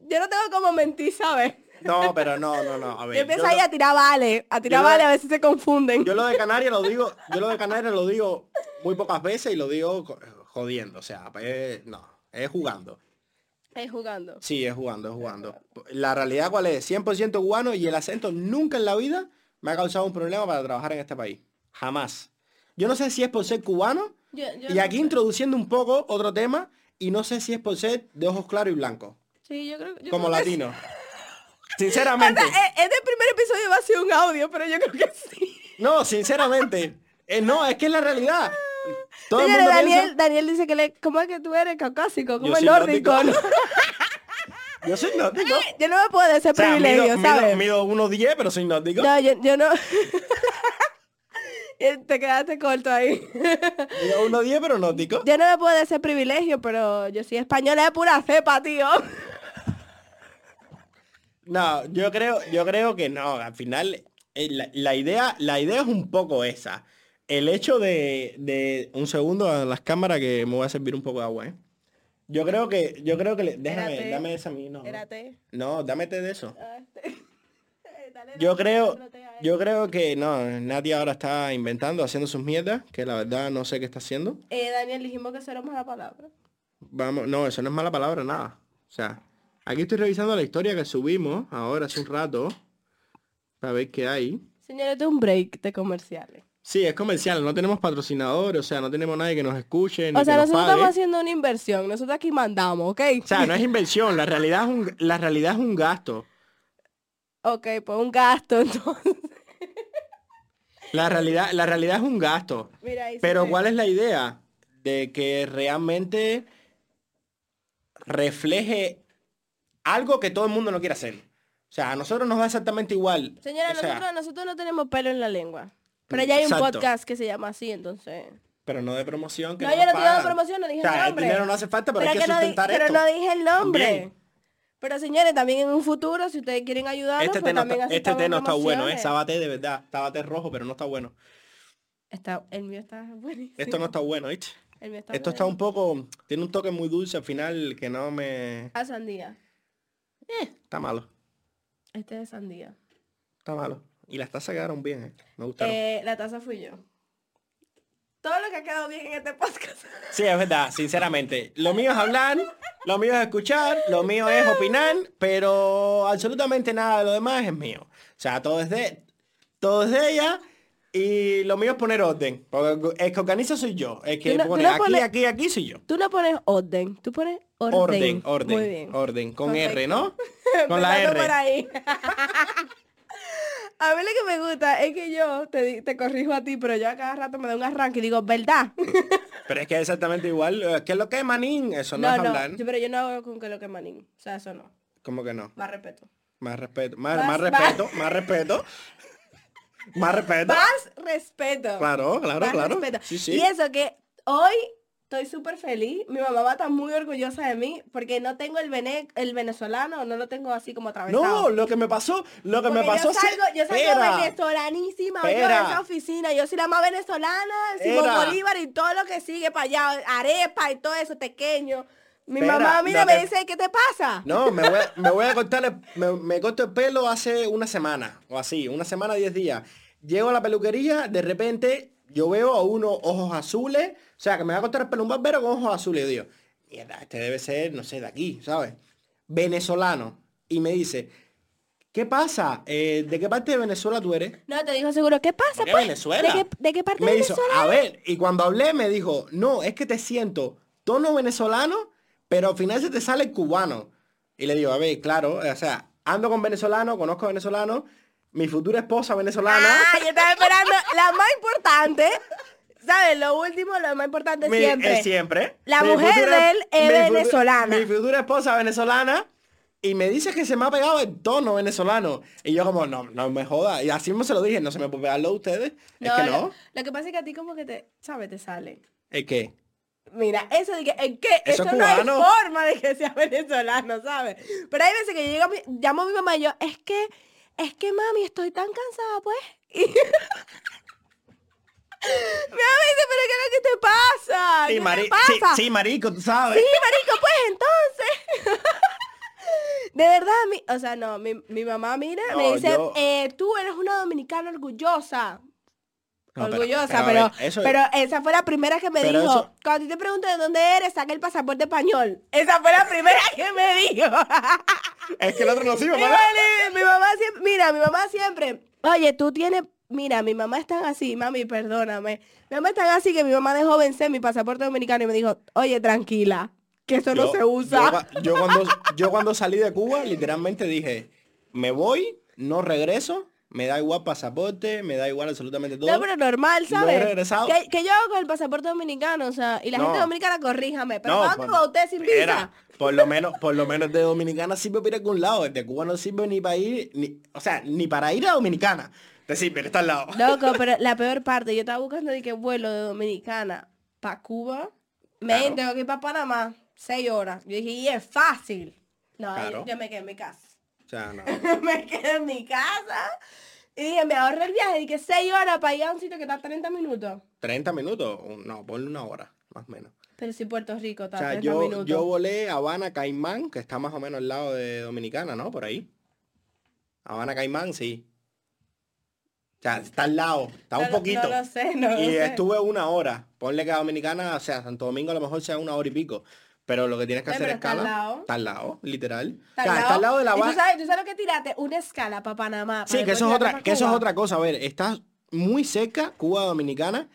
Speaker 2: yo no tengo como mentir, ¿sabes?
Speaker 1: No, pero no, no, no. A ver.
Speaker 2: Yo empiezo ahí
Speaker 1: lo-
Speaker 2: a tirar vale, a tirar vale a ver si se confunden.
Speaker 1: Yo lo de Canarias lo digo, yo lo de Canarias lo digo muy pocas veces y lo digo jodiendo, o sea, pues, no, es jugando.
Speaker 2: Ahí jugando.
Speaker 1: Sí, es jugando, es jugando. La realidad cuál es, 100% cubano y el acento nunca en la vida me ha causado un problema para trabajar en este país. Jamás. Yo no sé si es por ser cubano
Speaker 2: Yo- yo
Speaker 1: y
Speaker 2: no
Speaker 1: aquí
Speaker 2: sé.
Speaker 1: introduciendo un poco otro tema y no sé si es por ser de ojos claros y blancos,
Speaker 2: Sí, yo creo, yo
Speaker 1: como
Speaker 2: creo que sí.
Speaker 1: latino. Sinceramente.
Speaker 2: O sea, este primer episodio va a ser un audio, pero yo creo que sí.
Speaker 1: No, sinceramente. Eh, no, es que es la realidad. Todo el
Speaker 2: Señores,
Speaker 1: mundo
Speaker 2: Daniel,
Speaker 1: piensa-
Speaker 2: Daniel dice que le, ¿cómo es que tú eres caucásico?
Speaker 1: Yo
Speaker 2: Como es nórdico.
Speaker 1: Yo soy nórdico.
Speaker 2: yo no me puedo de ese
Speaker 1: O sea,
Speaker 2: privilegio,
Speaker 1: mido,
Speaker 2: ¿sabes?
Speaker 1: mido, mido 1.10, pero soy nórdico.
Speaker 2: No, yo, yo no. Eh, Te quedaste corto ahí.
Speaker 1: Mido 1.10, pero nórdico.
Speaker 2: yo no me puedo ese privilegio, pero yo soy española de pura cepa, tío.
Speaker 1: No, yo creo, yo creo que no. Al final, eh, la, la idea, la idea es un poco esa. El hecho de, de un segundo a las cámaras que me voy a servir un poco de agua, ¿eh? Yo creo que, yo creo que le- déjame, dame esa a mí, no. no. Dame té de eso.
Speaker 2: Ah, este. Eh,
Speaker 1: Yo creo, yo creo que no, Nadia ahora está inventando, haciendo sus mierdas, que la verdad no sé qué está haciendo.
Speaker 2: Eh, Daniel, dijimos que eso era mala palabra.
Speaker 1: Vamos, no, eso no es mala palabra, nada. O sea, aquí estoy revisando la historia que subimos ahora hace un rato para ver qué hay.
Speaker 2: Señores, es un break de comerciales.
Speaker 1: Sí, es comercial, no tenemos patrocinadores, o sea, no tenemos nadie que nos escuche, ni
Speaker 2: O sea,
Speaker 1: que
Speaker 2: nosotros estamos haciendo una inversión. Nosotros aquí mandamos, ¿ok?
Speaker 1: O sea, no es inversión, la realidad es un, la realidad es un gasto.
Speaker 2: Ok, pues un gasto entonces.
Speaker 1: La realidad, la realidad es un gasto.
Speaker 2: Mira
Speaker 1: Pero. ¿cuál es la idea? De que realmente refleje algo que todo el mundo no quiere hacer. O sea, a nosotros nos da exactamente igual.
Speaker 2: Señora,
Speaker 1: O sea,
Speaker 2: nosotros, nosotros no tenemos pelo en la lengua. Pero ya hay un
Speaker 1: Exacto.
Speaker 2: podcast que se llama así, entonces.
Speaker 1: Pero no de promoción. Que
Speaker 2: No,
Speaker 1: no
Speaker 2: yo no estoy dando promoción, no dije
Speaker 1: O sea,
Speaker 2: el
Speaker 1: el
Speaker 2: nombre.
Speaker 1: dinero no hace falta, pero, hay que
Speaker 2: que no,
Speaker 1: sustentar
Speaker 2: pero
Speaker 1: esto.
Speaker 2: no dije el nombre. Pero señores, también en un futuro, si ustedes quieren ayudarnos,
Speaker 1: Este
Speaker 2: pues
Speaker 1: té no
Speaker 2: también
Speaker 1: está, este té no está bueno, ¿eh? Sábate de verdad. Sábate rojo, pero no está bueno.
Speaker 2: Está, el mío está buenísimo.
Speaker 1: Esto no está bueno, ¿viste?
Speaker 2: El mío está
Speaker 1: Esto está un poco... Tiene un toque muy dulce al final que no me...
Speaker 2: A sandía.
Speaker 1: Está malo.
Speaker 2: Este es sandía.
Speaker 1: Está malo. Y las tazas quedaron bien, ¿eh? Me gustaron.
Speaker 2: Eh, la taza fui yo. Todo lo que ha quedado bien en este podcast.
Speaker 1: Sí, es verdad, sinceramente. Lo mío es hablar, lo mío es escuchar, lo mío es opinar, pero absolutamente nada de lo demás es mío. O sea, todo es de, todo es de ella, Y lo mío es poner orden. Porque el que organiza soy yo. El que
Speaker 2: Tú no- tú
Speaker 1: pone
Speaker 2: no
Speaker 1: aquí,
Speaker 2: pones-
Speaker 1: aquí, aquí soy yo.
Speaker 2: Tú no pones orden, tú pones orden.
Speaker 1: Orden, orden,
Speaker 2: Muy bien.
Speaker 1: orden. Con
Speaker 2: Perfecto.
Speaker 1: R, ¿no? Con la
Speaker 2: Empezando por
Speaker 1: R.
Speaker 2: ahí. a mí lo que me gusta es que yo te, te corrijo a ti, pero yo a cada rato me doy un arranque y digo, ¿verdad?
Speaker 1: Pero es que es exactamente igual. eh, ¿Qué es lo que es manín? Eso no,
Speaker 2: no,
Speaker 1: es
Speaker 2: no,
Speaker 1: hablar.
Speaker 2: sí, pero yo no hago con que lo que manín. O sea, eso no.
Speaker 1: ¿Cómo que no?
Speaker 2: Más respeto.
Speaker 1: Más respeto. Más,
Speaker 2: Más-
Speaker 1: más
Speaker 2: más-
Speaker 1: respeto. Más respeto. Más respeto.
Speaker 2: Más respeto.
Speaker 1: Claro, claro,
Speaker 2: Más
Speaker 1: claro.
Speaker 2: respeto.
Speaker 1: Sí, sí.
Speaker 2: Y eso que hoy estoy súper feliz. Mi mamá va a estar muy orgullosa de mí porque no tengo el, vene- el venezolano, no lo tengo así como atravesado.
Speaker 1: No, lo que me pasó, lo que
Speaker 2: Porque
Speaker 1: me pasó
Speaker 2: yo salgo, yo salgo
Speaker 1: Espera.
Speaker 2: venezolanísima yo en esa oficina. Yo soy la más venezolana, Simón. Bolívar y todo lo que sigue para allá, arepa y todo eso, pequeño. Mi mamá, mira, me dice, ¿qué te pasa?
Speaker 1: No, me voy, a, me voy a cortar, el- me, me corto el pelo hace una semana, o así, una semana, diez días. Llego a la peluquería, de repente yo veo a unos ojos azules, o sea, que me va a cortar el pelo un barbero con ojos azules. Y yo digo, mierda, este debe ser, no sé, de aquí, ¿sabes? Venezolano. Y me dice, ¿qué pasa? Eh, ¿De qué parte de Venezuela tú eres?
Speaker 2: No, te dijo seguro, ¿qué pasa?
Speaker 1: ¿De
Speaker 2: pues?
Speaker 1: Venezuela?
Speaker 2: ¿De qué, de qué parte
Speaker 1: me
Speaker 2: de Venezuela?
Speaker 1: a ver, y cuando hablé me dijo, no, es que te siento tono venezolano, pero al final se te sale cubano. Y le digo, a ver, claro, o sea, ando con venezolano, conozco venezolano, mi futura esposa venezolana.
Speaker 2: Ah, yo estaba esperando la más importante. ¿Sabes? Lo último, lo más importante
Speaker 1: mi-
Speaker 2: siempre.
Speaker 1: es siempre.
Speaker 2: La
Speaker 1: Mi
Speaker 2: mujer de él es
Speaker 1: mi
Speaker 2: venezolana.
Speaker 1: Mi futura esposa venezolana. Y me dice que se me ha pegado el tono venezolano. Y yo como, no, no me joda. Y así mismo se lo dije, no se me puede pegarlo a ustedes. es que no.
Speaker 2: Lo, lo que pasa es que a ti como que te, ¿sabes? Te sale.
Speaker 1: ¿Es que?
Speaker 2: Mira, eso de que, ¿en qué?
Speaker 1: Eso
Speaker 2: Eso,
Speaker 1: es
Speaker 2: no hay forma de que sea venezolano, ¿sabes? Pero hay veces que yo llego a mi- llamo a mi mamá y yo, es que, es que mami, estoy tan cansada, pues. Y mi mamá me dice, pero ¿qué es lo que te pasa?
Speaker 1: Sí,
Speaker 2: ¿Qué
Speaker 1: mari-
Speaker 2: te pasa?
Speaker 1: sí, sí, marico, tú sabes.
Speaker 2: Sí, marico, pues entonces. De verdad, mi, o sea, no, mi, mi mamá mira, me dice,
Speaker 1: yo-
Speaker 2: eh, tú eres una dominicana orgullosa.
Speaker 1: No,
Speaker 2: orgullosa,
Speaker 1: pero
Speaker 2: pero,
Speaker 1: ver, eso-
Speaker 2: pero esa fue la primera que me dijo,
Speaker 1: eso-
Speaker 2: cuando te pregunto de dónde eres, saca el pasaporte español. Esa fue la primera que me dijo.
Speaker 1: Es que el otro no sirve,
Speaker 2: mi mamá siempre, mira, mi mamá siempre, oye, tú tienes, mira, mi mamá es tan así, mami, perdóname. Mi mamá es tan así que mi mamá dejó vencer mi pasaporte dominicano y me dijo, oye, tranquila, que eso no se usa.
Speaker 1: Yo cuando, yo cuando salí de Cuba, literalmente dije, me voy, no regreso, me da igual pasaporte, me da igual absolutamente todo.
Speaker 2: No, pero normal,
Speaker 1: No he
Speaker 2: ¿sabes?
Speaker 1: regresado.
Speaker 2: Que, que yo hago con el pasaporte dominicano, o sea, y la
Speaker 1: No.
Speaker 2: gente dominicana, corríjame, pero
Speaker 1: No,
Speaker 2: ¿cuándo
Speaker 1: por-
Speaker 2: usted sin visa?
Speaker 1: por lo menos, por lo menos de Dominicana sirve para ir a algún lado. El de Cuba no sirve ni para ir, ni, o sea, ni para ir a Dominicana. Te sirve, está al lado.
Speaker 2: Loco, pero la peor parte, yo estaba buscando de que vuelo de Dominicana para Cuba, me
Speaker 1: Claro.
Speaker 2: tengo que ir para Panamá, seis horas. Yo dije, y es fácil. No,
Speaker 1: Claro.
Speaker 2: yo, yo me quedé en mi casa.
Speaker 1: O sea, no.
Speaker 2: me quedé en mi casa. Y dije, me ahorré el viaje, dije, seis horas para ir a un sitio que está a 30 minutos.
Speaker 1: 30 minutos, no, ponle una hora, más o menos.
Speaker 2: Pero si Puerto Rico está
Speaker 1: O sea,
Speaker 2: 30
Speaker 1: yo,
Speaker 2: minutos.
Speaker 1: yo volé a Habana, Caimán, que está más o menos al lado de Dominicana, ¿no? Por ahí. Habana, Caimán, sí. O sea, está al lado, está
Speaker 2: No
Speaker 1: un poquito.
Speaker 2: No lo sé, no lo
Speaker 1: y
Speaker 2: sé.
Speaker 1: estuve una hora. Ponle que a Dominicana, o sea, Santo Domingo a lo mejor sea una hora y pico. Pero lo que tienes que hacer
Speaker 2: está al
Speaker 1: escala.
Speaker 2: lado.
Speaker 1: Está al lado, literal.
Speaker 2: Está
Speaker 1: o sea,
Speaker 2: al
Speaker 1: está al lado de la
Speaker 2: ¿Y tú sabes, tú sabes lo que tiraste? Una escala para Panamá.
Speaker 1: Sí,
Speaker 2: para
Speaker 1: que eso es otra, que eso es otra cosa. A ver, está muy cerca Cuba Dominicana,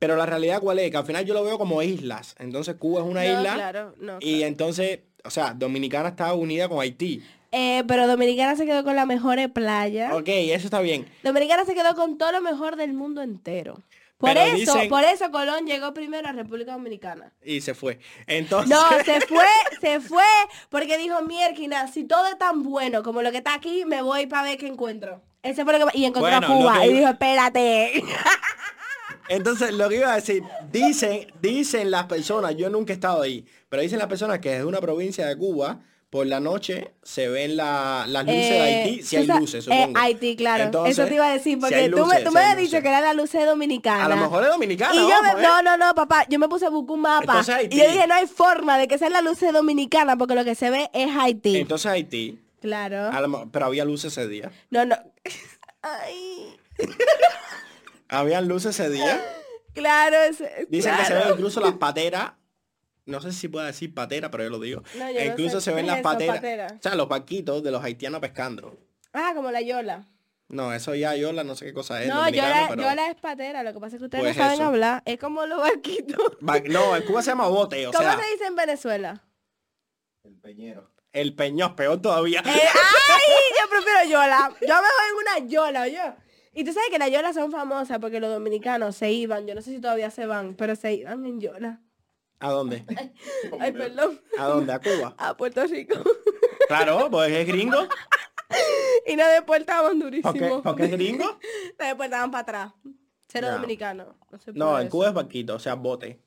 Speaker 1: pero la realidad cuál es, que al final yo lo veo como islas. Entonces Cuba es una
Speaker 2: No,
Speaker 1: isla.
Speaker 2: claro, no,
Speaker 1: Y entonces, o sea, Dominicana está unida con Haití.
Speaker 2: Eh, pero Dominicana se quedó con la mejor playa.
Speaker 1: Ok, eso está bien.
Speaker 2: Dominicana se quedó con todo lo mejor del mundo entero. Por
Speaker 1: Pero
Speaker 2: eso,
Speaker 1: dicen-
Speaker 2: por eso Colón llegó primero a República Dominicana.
Speaker 1: Y se fue. Entonces.
Speaker 2: No, se fue, se fue, porque dijo, mierquina, si todo es tan bueno como lo que está aquí, me voy para ver qué encuentro. Ese fue lo que... Y encontró
Speaker 1: Bueno,
Speaker 2: a Cuba.
Speaker 1: que
Speaker 2: Y dijo, espérate.
Speaker 1: Entonces, lo que iba a decir, dicen, dicen las personas, yo nunca he estado ahí, pero dicen las personas que desde una provincia de Cuba, por la noche se ven la- las luces de
Speaker 2: Eh,
Speaker 1: Haití, si hay luces,
Speaker 2: eh,
Speaker 1: supongo.
Speaker 2: Haití, claro.
Speaker 1: Entonces,
Speaker 2: Eso te iba a decir,
Speaker 1: si
Speaker 2: porque tú
Speaker 1: luces,
Speaker 2: me, tú
Speaker 1: si
Speaker 2: me habías dicho
Speaker 1: luces.
Speaker 2: que era la luz de dominicana.
Speaker 1: A lo mejor es dominicana,
Speaker 2: Y yo me,
Speaker 1: ¿eh?
Speaker 2: no, no, no, papá, yo me puse a buscar un mapa.
Speaker 1: Entonces, Haití.
Speaker 2: y yo dije, no hay forma de que sea la luz de dominicana, porque lo que se ve es Haití.
Speaker 1: Entonces Haití,
Speaker 2: claro.
Speaker 1: a lo mo- pero había luces ese día.
Speaker 2: No, no. Ay,
Speaker 1: Habían luces ese día.
Speaker 2: claro. es-
Speaker 1: Dicen que se ven incluso las pateras. No sé si puedo decir patera, pero yo lo digo.
Speaker 2: No, yo no
Speaker 1: incluso
Speaker 2: sé
Speaker 1: se ven las
Speaker 2: eso,
Speaker 1: pateras.
Speaker 2: patera.
Speaker 1: O sea, los barquitos de los haitianos pescando.
Speaker 2: Ah, como la Yola.
Speaker 1: No, eso ya Yola, no sé qué cosa es.
Speaker 2: no, yo
Speaker 1: dominicano,
Speaker 2: la,
Speaker 1: pero-
Speaker 2: yo la es patera, lo que pasa es que ustedes
Speaker 1: Pues
Speaker 2: no saben
Speaker 1: eso.
Speaker 2: hablar. Es como los barquitos.
Speaker 1: No, en Cuba se llama bote, o
Speaker 2: ¿Cómo
Speaker 1: sea,
Speaker 2: se dice en Venezuela?
Speaker 3: El peñero.
Speaker 1: el peñón, peor todavía.
Speaker 2: Eh, ¡Ay! Yo prefiero yola. Yo me voy en una yola, yo. Y tú sabes que las yolas son famosas porque los dominicanos se iban, yo no sé si todavía se van, pero se iban en yola.
Speaker 1: ¿A dónde?
Speaker 2: Ay, perdón.
Speaker 1: ¿A dónde? ¿A Cuba?
Speaker 2: A Puerto Rico.
Speaker 1: Claro, porque es gringo.
Speaker 2: y nos deportaban
Speaker 1: ¿Por qué?
Speaker 2: durísimo.
Speaker 1: ¿Porque es gringo?
Speaker 2: Nos deportaban para atrás. Cero
Speaker 1: No.
Speaker 2: dominicano. No, se
Speaker 1: No,
Speaker 2: puede
Speaker 1: en
Speaker 2: eso.
Speaker 1: Cuba es barquito, o sea, bote.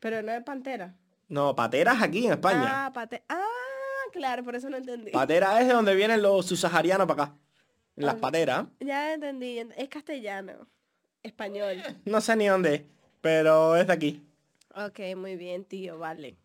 Speaker 2: Pero no es pantera.
Speaker 1: No, pateras aquí en España.
Speaker 2: Ah, pate. Ah, claro, por eso no entendí.
Speaker 1: Patera es de donde vienen los subsaharianos para acá. En
Speaker 2: Ah.
Speaker 1: las pateras.
Speaker 2: Ya entendí. Es castellano. Español.
Speaker 1: No sé ni dónde, es, pero es de aquí.
Speaker 2: Ok, muy bien, tío, vale.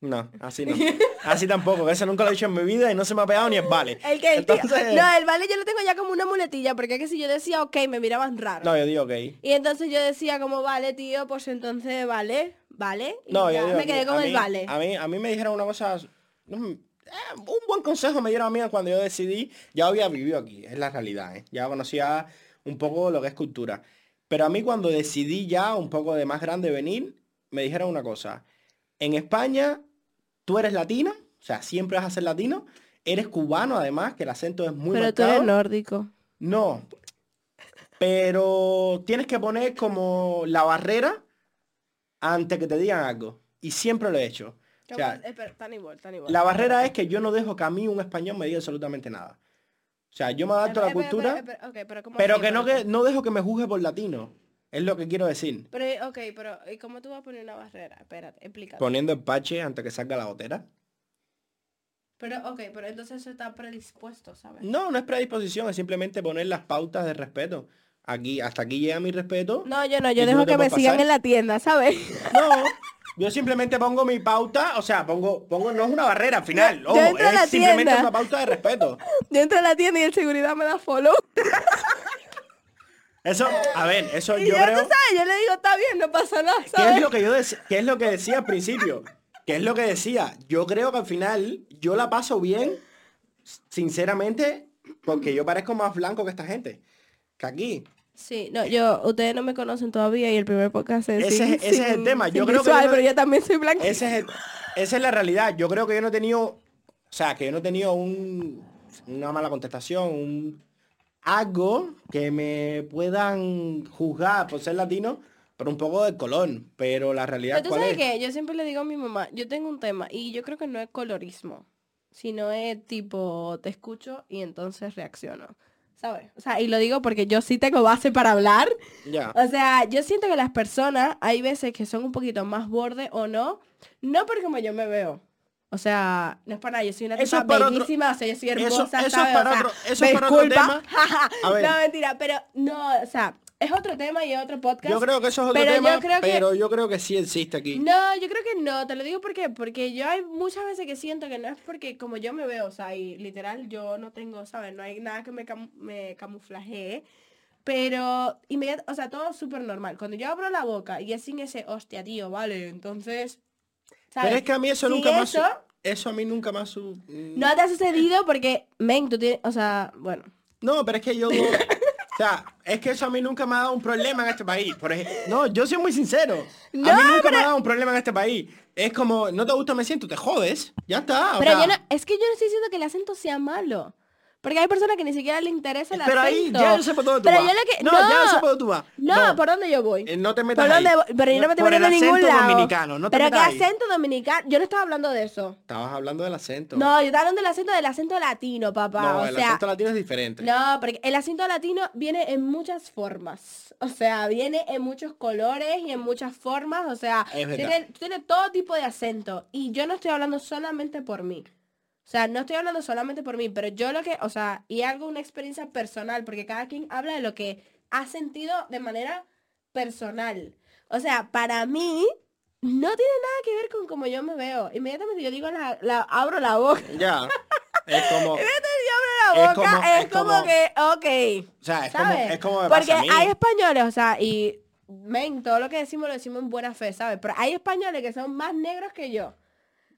Speaker 1: No, así no. Así tampoco, eso nunca lo he dicho en mi vida y no se me ha pegado ni el vale.
Speaker 2: El que el tío- No, el vale yo lo tengo ya como una muletilla, porque es que si yo decía ok, me miraban raro.
Speaker 1: No, yo digo que
Speaker 2: Y entonces yo decía como vale, tío, pues entonces vale, vale. Y
Speaker 1: No,
Speaker 2: ya,
Speaker 1: yo digo
Speaker 2: me quedé
Speaker 1: que
Speaker 2: con
Speaker 1: a
Speaker 2: el
Speaker 1: mí-
Speaker 2: vale.
Speaker 1: A mí, a mí me dijeron una cosa, mm, eh, un buen consejo me dieron a mí cuando yo decidí, ya había vivido aquí, es la realidad, ¿eh? ya conocía un poco lo que es cultura. Pero a mí cuando decidí ya un poco de más grande venir, me dijeron una cosa, en España tú eres latino, o sea, siempre vas a ser latino, eres cubano además, que el acento es muy
Speaker 2: Pero tú
Speaker 1: marcado.
Speaker 2: eres nórdico.
Speaker 1: No. Pero tienes que poner como la barrera antes que te digan algo. Y siempre lo he hecho. O sea,
Speaker 2: Espera, igual, igual.
Speaker 1: la barrera es que yo no dejo que a mí un español me diga absolutamente nada. O sea, yo me adapto a la
Speaker 2: Espera,
Speaker 1: cultura,
Speaker 2: ok, pero
Speaker 1: que no,
Speaker 2: Pero-
Speaker 1: que no dejo que me juzgue por latino. Es lo que quiero decir.
Speaker 2: Pero, ok, pero ¿y cómo tú vas a poner una barrera? Espérate, explícate.
Speaker 1: Poniendo el parche antes que salga la botera.
Speaker 2: Pero, ok, pero entonces eso está predispuesto, ¿sabes?
Speaker 1: No, no es predisposición, es simplemente poner las pautas de respeto. Aquí, hasta aquí llega mi respeto.
Speaker 2: No, yo no,
Speaker 1: ¿Y
Speaker 2: yo dejo
Speaker 1: no
Speaker 2: que me sigan en la tienda, ¿sabes?
Speaker 1: No, yo simplemente pongo mi pauta, o sea, pongo, pongo, no es una barrera al final, ojo,
Speaker 2: yo entro a
Speaker 1: es simplemente una pauta de respeto.
Speaker 2: Yo entro a la tienda y el seguridad me da follow.
Speaker 1: Eso, a ver, eso
Speaker 2: Y
Speaker 1: yo creo,
Speaker 2: tú sabes, yo le digo, está bien, no pasa nada,
Speaker 1: ¿qué es lo que yo decía, qué es lo que decía al principio? ¿Qué es lo que decía? Yo creo que al final yo la paso bien, sinceramente, porque yo parezco más blanco que esta gente. Que aquí.
Speaker 2: Sí, no, yo, ustedes no me conocen todavía y el primer podcast es
Speaker 1: Ese
Speaker 2: sin-
Speaker 1: es- ese es el tema, yo creo que yo no-
Speaker 2: pero yo también soy blanca.
Speaker 1: Ese es el- esa es la realidad. Yo creo que yo no he tenido, o sea, que yo no he tenido un, una mala contestación, un, algo que me puedan juzgar por ser latino, por un poco de color. Pero la realidad
Speaker 2: Pero tú
Speaker 1: cuál
Speaker 2: sabes
Speaker 1: es.
Speaker 2: que yo siempre le digo a mi mamá, yo tengo un tema y yo creo que no es colorismo, sino es tipo, te escucho y entonces reacciono. ¿Sabes? O sea, y lo digo porque yo sí tengo base para hablar.
Speaker 1: Ya.
Speaker 2: O sea, yo siento que las personas hay veces que son un poquito más borde o no, no por como yo me veo. O sea, no es para nada, yo soy una
Speaker 1: Eso
Speaker 2: tipa
Speaker 1: para otro-
Speaker 2: bellísima, o sea, yo soy
Speaker 1: eso-
Speaker 2: hermosa,
Speaker 1: eso es
Speaker 2: ¿sabes?
Speaker 1: para
Speaker 2: O sea,
Speaker 1: otro- eso es para otro tema.
Speaker 2: No, mentira, pero no, o sea, es otro tema y es otro podcast.
Speaker 1: Yo creo que eso es otro
Speaker 2: pero yo
Speaker 1: tema,
Speaker 2: que-
Speaker 1: pero yo creo que sí existe aquí.
Speaker 2: No, yo creo que no, te lo digo porque porque yo hay muchas veces que siento que no es porque como yo me veo, o sea, y literal yo no tengo, ¿sabes? No hay nada que me, cam- me camuflajee, pero inmediato, o sea, todo súper normal. Cuando yo abro la boca y es sin ese, hostia, tío, vale, entonces, ¿sabes?
Speaker 1: Pero es que a mí eso nunca más... su-
Speaker 2: eso,
Speaker 1: Eso a mí nunca más... su- mm,
Speaker 2: no te ha sucedido porque, men, tú tienes, o sea, bueno.
Speaker 1: No, pero es que yo... o sea, es que eso a mí nunca me ha dado un problema en este país. Por ejemplo, no, yo soy muy sincero.
Speaker 2: No,
Speaker 1: a mí nunca me ha dado un problema en este país. Es como, no te gusta, me siento, te jodes. Ya está. o
Speaker 2: Pero
Speaker 1: sea,
Speaker 2: yo no, es que yo no estoy diciendo que el acento sea malo. Porque hay personas que ni siquiera le interesa el
Speaker 1: Pero ahí, ya yo sé por dónde tú
Speaker 2: Pero
Speaker 1: vas.
Speaker 2: yo lo que,
Speaker 1: No, ya yo sé por dónde tú vas.
Speaker 2: No,
Speaker 1: No.
Speaker 2: ¿por dónde yo voy?
Speaker 1: Eh, no te metas
Speaker 2: ¿Por dónde
Speaker 1: ahí.
Speaker 2: voy? Pero yo no me estoy metiendo en ningún
Speaker 1: acento
Speaker 2: lado.
Speaker 1: dominicano, no te
Speaker 2: Pero qué
Speaker 1: ahí.
Speaker 2: acento dominicano. Yo no estaba hablando de eso.
Speaker 1: Estabas hablando del acento.
Speaker 2: No, yo estaba hablando del acento del acento latino, papá.
Speaker 1: No,
Speaker 2: o
Speaker 1: el
Speaker 2: sea,
Speaker 1: acento latino es diferente.
Speaker 2: no, porque el acento latino viene en muchas formas. O sea, viene en muchos colores y en muchas formas. O sea, tiene, tiene todo tipo de acento. Y yo no estoy hablando solamente por mí. O sea, no estoy hablando solamente por mí, pero yo lo que, o sea, y algo, una experiencia personal, porque cada quien habla de lo que ha sentido de manera personal. O sea, para mí no tiene nada que ver con cómo yo me veo. Inmediatamente yo digo, la, la- abro la boca.
Speaker 1: Ya. Es como...
Speaker 2: Abro la
Speaker 1: Es
Speaker 2: boca,
Speaker 1: como-
Speaker 2: es
Speaker 1: es
Speaker 2: como,
Speaker 1: como-
Speaker 2: que, ok.
Speaker 1: O sea, es como, es como me
Speaker 2: Porque
Speaker 1: pasa a mí.
Speaker 2: hay españoles, o sea, y men, todo lo que decimos lo decimos en buena fe, ¿sabes? Pero hay españoles que son más negros que yo.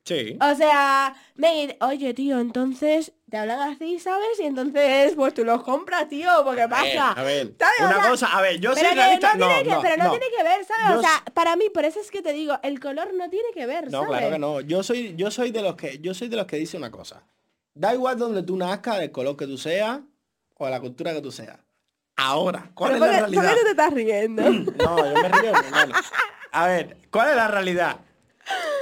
Speaker 1: Sí.
Speaker 2: O sea, me oye, tío, entonces te hablan así, ¿sabes? Y entonces, pues tú los compras, tío, porque pasa.
Speaker 1: a ver,
Speaker 2: ¿Sabes? O
Speaker 1: una
Speaker 2: sea,
Speaker 1: cosa, a ver, yo soy
Speaker 2: que
Speaker 1: realista.
Speaker 2: no tiene que,
Speaker 1: no,
Speaker 2: pero no,
Speaker 1: no.
Speaker 2: tiene que ver, ¿sabes?
Speaker 1: Yo
Speaker 2: o sea, para mí, por eso es que te digo, el color no tiene que ver,
Speaker 1: No,
Speaker 2: ¿sabes?
Speaker 1: claro que no. Yo soy, yo soy de los que, yo soy de los que dice una cosa. Da igual donde tú nazcas, del color que tú seas, o la cultura que tú seas. Ahora, ¿cuál
Speaker 2: Pero
Speaker 1: es la
Speaker 2: ¿por qué- por
Speaker 1: realidad?
Speaker 2: qué te estás riendo?
Speaker 1: No, yo me río. no, no. A ver, ¿cuál es la realidad?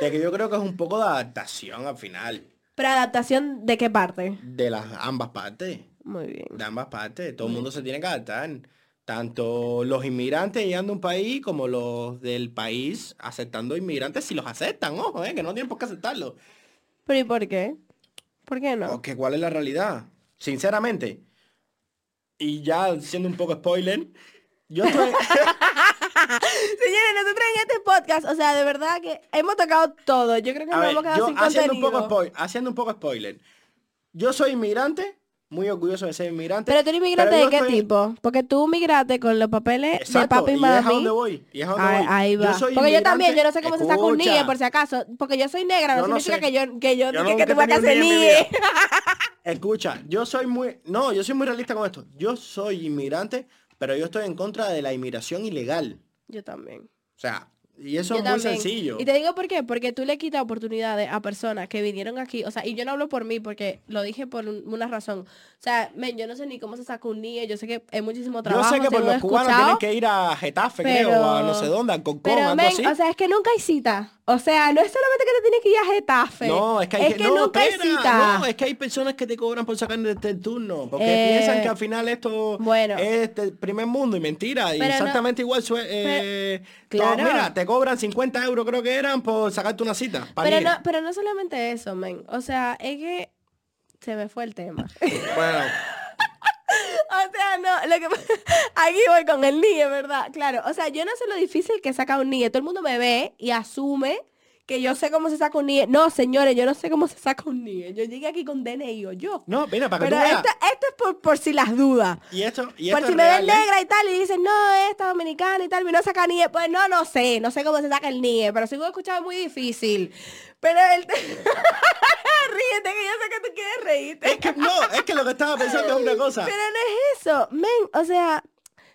Speaker 1: De que yo creo que es un poco de adaptación al final.
Speaker 2: Pero adaptación de qué parte?
Speaker 1: De las ambas partes.
Speaker 2: Muy bien.
Speaker 1: De ambas partes. Todo el mundo se tiene que adaptar. Tanto los inmigrantes llegando a un país como los del país aceptando inmigrantes si los aceptan, ojo, eh, que no tienen por qué aceptarlo.
Speaker 2: ¿Pero y por qué? ¿Por qué no?
Speaker 1: Porque cuál es la realidad. Sinceramente. Y ya siendo un poco spoiler, yo estoy...
Speaker 2: Señores, nosotros en este podcast, o sea, de verdad que hemos tocado todo. Yo creo que
Speaker 1: A
Speaker 2: nos
Speaker 1: ver,
Speaker 2: hemos quedado
Speaker 1: yo
Speaker 2: sin
Speaker 1: haciendo un, poco haciendo un poco spoiler. Yo soy inmigrante, muy orgulloso de ser inmigrante.
Speaker 2: Pero tú eres inmigrante de qué
Speaker 1: estoy-
Speaker 2: tipo? Porque tú migraste con los papeles de papi y
Speaker 1: y es a
Speaker 2: mami.
Speaker 1: donde voy. Y es a donde
Speaker 2: Ahí,
Speaker 1: voy.
Speaker 2: ahí va.
Speaker 1: Yo soy
Speaker 2: porque yo también, yo no sé cómo se saca un NIE, por si acaso. Porque yo soy negra, no, significa
Speaker 1: sé.
Speaker 2: que yo, que yo, que vas a
Speaker 1: tenido
Speaker 2: hacer
Speaker 1: NIE. Escucha, yo soy muy... No, yo soy muy realista con esto. Yo soy inmigrante, pero yo estoy en contra de la inmigración ilegal.
Speaker 2: Yo también.
Speaker 1: O sea, y eso
Speaker 2: Yo
Speaker 1: es muy
Speaker 2: también.
Speaker 1: sencillo.
Speaker 2: Y te digo por qué, porque tú le quitas oportunidades a personas que vinieron aquí, o sea, y yo no hablo por mí, porque lo dije por un- una razón. O sea, men, yo no sé ni cómo se saca un NIE, yo sé que hay muchísimo
Speaker 1: Yo
Speaker 2: trabajo,
Speaker 1: sé que por los cubanos tienen que ir a Getafe,
Speaker 2: pero-
Speaker 1: creo, o a no sé dónde, a Concón,
Speaker 2: Pero,
Speaker 1: algo
Speaker 2: men,
Speaker 1: así.
Speaker 2: o sea, es que nunca hay cita. O sea, no es solamente que te tienes que ir a Getafe.
Speaker 1: No, es que hay que, no, espera, no, es que hay personas que te cobran por sacar este turno, porque
Speaker 2: Eh,
Speaker 1: piensan que al final esto
Speaker 2: bueno.
Speaker 1: es el primer mundo y mentira, y
Speaker 2: Pero no-
Speaker 1: exactamente igual eh,
Speaker 2: claro.
Speaker 1: todo- mira, te cobran 50 euros creo que eran por sacarte una cita.
Speaker 2: Pero
Speaker 1: ir.
Speaker 2: no, pero no solamente eso, men. O sea, es que se me fue el tema.
Speaker 1: Bueno,
Speaker 2: O sea, no, lo que aquí voy con el NIE, ¿verdad? Claro, o sea, yo no sé lo difícil que saca un NIE. Todo el mundo me ve y asume que yo sé cómo se saca un NIE. No, señores, yo no sé cómo se saca un NIE. Yo llegué aquí con DNI o yo.
Speaker 1: no, mira, para que
Speaker 2: Pero
Speaker 1: tú veas.
Speaker 2: esto, esto es por, por si las dudas.
Speaker 1: Y esto, y
Speaker 2: Por si me ven
Speaker 1: ¿eh?
Speaker 2: negra y tal y dicen, no, esta dominicana y tal, y no saca NIE. Pues no, no sé, no sé cómo se saca el NIE, pero sí lo he escuchado muy difícil. Pero el... Ríete, que yo sé que tú quieres reírte.
Speaker 1: Es que no, es que lo que estaba pensando es una cosa.
Speaker 2: Pero no es eso, men, o sea,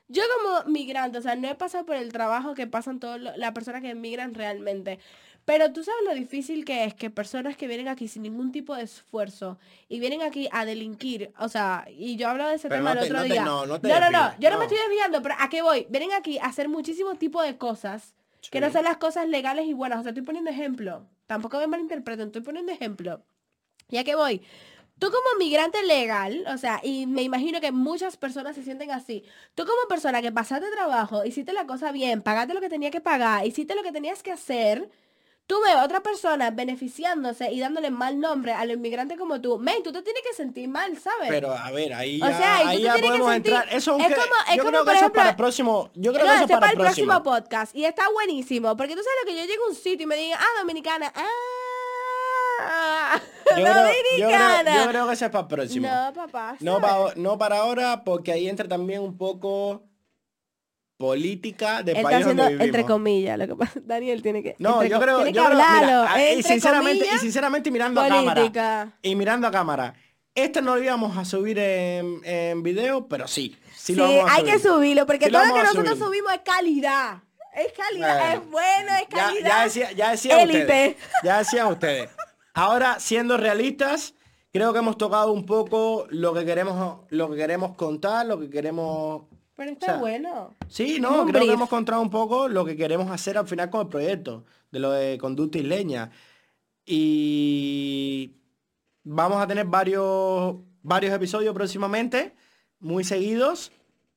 Speaker 2: yo como migrante, o sea, no he pasado por el trabajo que pasan todas las personas que emigran realmente. Pero tú sabes lo difícil que es que personas que vienen aquí sin ningún tipo de esfuerzo y vienen aquí a delinquir, o sea, y yo hablo de ese
Speaker 1: Pero
Speaker 2: tema
Speaker 1: no
Speaker 2: el otro
Speaker 1: no te-
Speaker 2: día.
Speaker 1: no, no te
Speaker 2: no, no,
Speaker 1: desvíes,
Speaker 2: yo no,
Speaker 1: no.
Speaker 2: me estoy desviando, pero ¿a qué voy? Vienen aquí a hacer muchísimos tipos de cosas que no son las cosas legales y buenas. O sea, estoy poniendo ejemplo. Tampoco me malinterpreten, estoy poniendo ejemplo. ¿Ya que voy? Tú como migrante legal, o sea, y me imagino que muchas personas se sienten así. Tú como persona que pasaste trabajo, hiciste la cosa bien, pagaste lo que tenía que pagar, hiciste lo que tenías que hacer, tú ves a otra persona beneficiándose y dándole mal nombre a los inmigrantes como tú. Men, tú te tienes que sentir mal, ¿sabes?
Speaker 1: Pero a ver, ahí
Speaker 2: O
Speaker 1: ya,
Speaker 2: sea, y tú
Speaker 1: ahí ya podemos
Speaker 2: sentir-
Speaker 1: entrar. Eso
Speaker 2: es como- es
Speaker 1: yo
Speaker 2: como,
Speaker 1: creo que eso es para el próximo. Yo creo
Speaker 2: no,
Speaker 1: que eso es para el
Speaker 2: próximo.
Speaker 1: próximo.
Speaker 2: podcast. Y está buenísimo. Porque tú sabes lo que yo llego a un sitio y me digan, ah, dominicana. Ah,
Speaker 1: Yo creo, yo, creo,
Speaker 2: dominicana.
Speaker 1: yo creo que ese es para el próximo.
Speaker 2: No, papá.
Speaker 1: No, no para ahora, porque ahí entra también un poco política del
Speaker 2: Él está
Speaker 1: país
Speaker 2: haciendo
Speaker 1: donde vivimos.
Speaker 2: entre comillas. Lo que pasa, Daniel tiene que.
Speaker 1: no, yo creo,
Speaker 2: tiene
Speaker 1: yo
Speaker 2: que
Speaker 1: creo, mira,
Speaker 2: hablarlo.
Speaker 1: y sinceramente, y sinceramente mirando a cámara. Y mirando a cámara. Este no lo íbamos a subir en, en video, pero sí. Sí,
Speaker 2: Sí,
Speaker 1: lo vamos a
Speaker 2: hay
Speaker 1: subir.
Speaker 2: que subirlo. Porque
Speaker 1: Sí
Speaker 2: todo lo que nosotros
Speaker 1: subir.
Speaker 2: subimos es calidad. Es calidad.
Speaker 1: Bueno.
Speaker 2: es bueno, es
Speaker 1: Ya,
Speaker 2: calidad.
Speaker 1: ya decía, ya
Speaker 2: Élite.
Speaker 1: ustedes. Ya decían ustedes. Ahora, siendo realistas, creo que hemos tocado un poco lo que queremos, lo que queremos contar, lo que queremos.
Speaker 2: Pero está
Speaker 1: o sea,
Speaker 2: bueno.
Speaker 1: Sí, no, creo que hemos contado un poco lo que queremos hacer al final con el proyecto, de lo de conducta isleña. Y vamos a tener varios, varios episodios próximamente, muy seguidos.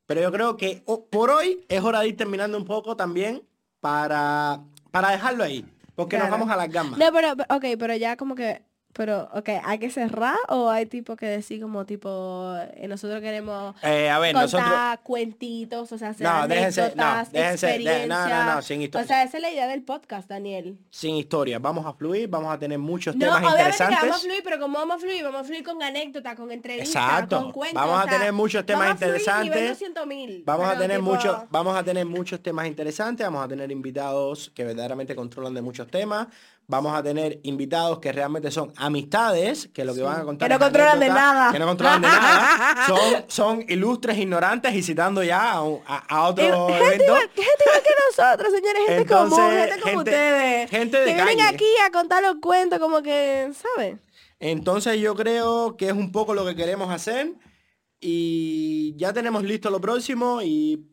Speaker 1: Pero yo creo que por hoy es hora de ir terminando un poco también para, para dejarlo ahí. Porque nos vamos a las gamas.
Speaker 2: No, pero, ok, pero ya como que, pero, ok, ¿hay que cerrar o hay tipo que decir como tipo, eh, nosotros queremos
Speaker 1: Eh, a ver,
Speaker 2: contar
Speaker 1: nosotros...
Speaker 2: cuentitos, o sea, hacer
Speaker 1: No, déjense- no, déjense de- no, no, no, sin historia.
Speaker 2: O sea, esa es la idea del podcast, Daniel.
Speaker 1: Sin historia, vamos a fluir, vamos a tener muchos
Speaker 2: No,
Speaker 1: temas
Speaker 2: obviamente que
Speaker 1: interesantes.
Speaker 2: vamos a fluir, pero como vamos a fluir, vamos a fluir con anécdotas, con entrevistas,
Speaker 1: Exacto.
Speaker 2: con cuentos.
Speaker 1: Vamos a
Speaker 2: sea,
Speaker 1: tener muchos temas
Speaker 2: vamos a fluir nivel
Speaker 1: interesantes.
Speaker 2: 200.000,
Speaker 1: Vamos a tener
Speaker 2: tipo-
Speaker 1: muchos, vamos a tener muchos temas interesantes, vamos a tener invitados que verdaderamente controlan de muchos temas, Vamos a tener invitados que realmente son amistades, que lo que van a contar
Speaker 2: Que no controlan de nada.
Speaker 1: Que no controlan de nada. Son, son ilustres ignorantes y citando ya a, a- a otro
Speaker 2: gente,
Speaker 1: evento.
Speaker 2: igual, gente igual que nosotros, señores, gente
Speaker 1: Entonces,
Speaker 2: común, gente como
Speaker 1: gente-
Speaker 2: ustedes.
Speaker 1: gente de
Speaker 2: que vienen
Speaker 1: calle.
Speaker 2: aquí a contar los cuentos como que, ¿sabes?
Speaker 1: Entonces yo creo que es un poco lo que queremos hacer y ya tenemos listo lo próximo y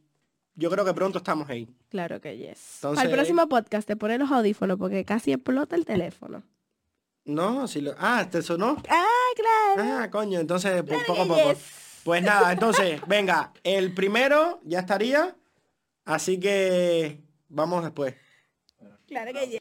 Speaker 1: yo creo que pronto estamos ahí.
Speaker 2: Claro que yes.
Speaker 1: Entonces-
Speaker 2: Al próximo podcast te pones los audífonos porque casi explota el teléfono.
Speaker 1: No, si lo... Ah, ¿te sonó?
Speaker 2: Ah, claro.
Speaker 1: Ah, coño, entonces pues,
Speaker 2: Claro
Speaker 1: poco a poco.
Speaker 2: yes.
Speaker 1: Pues nada, entonces, venga, el primero ya estaría, así que vamos después.
Speaker 2: Claro que yes.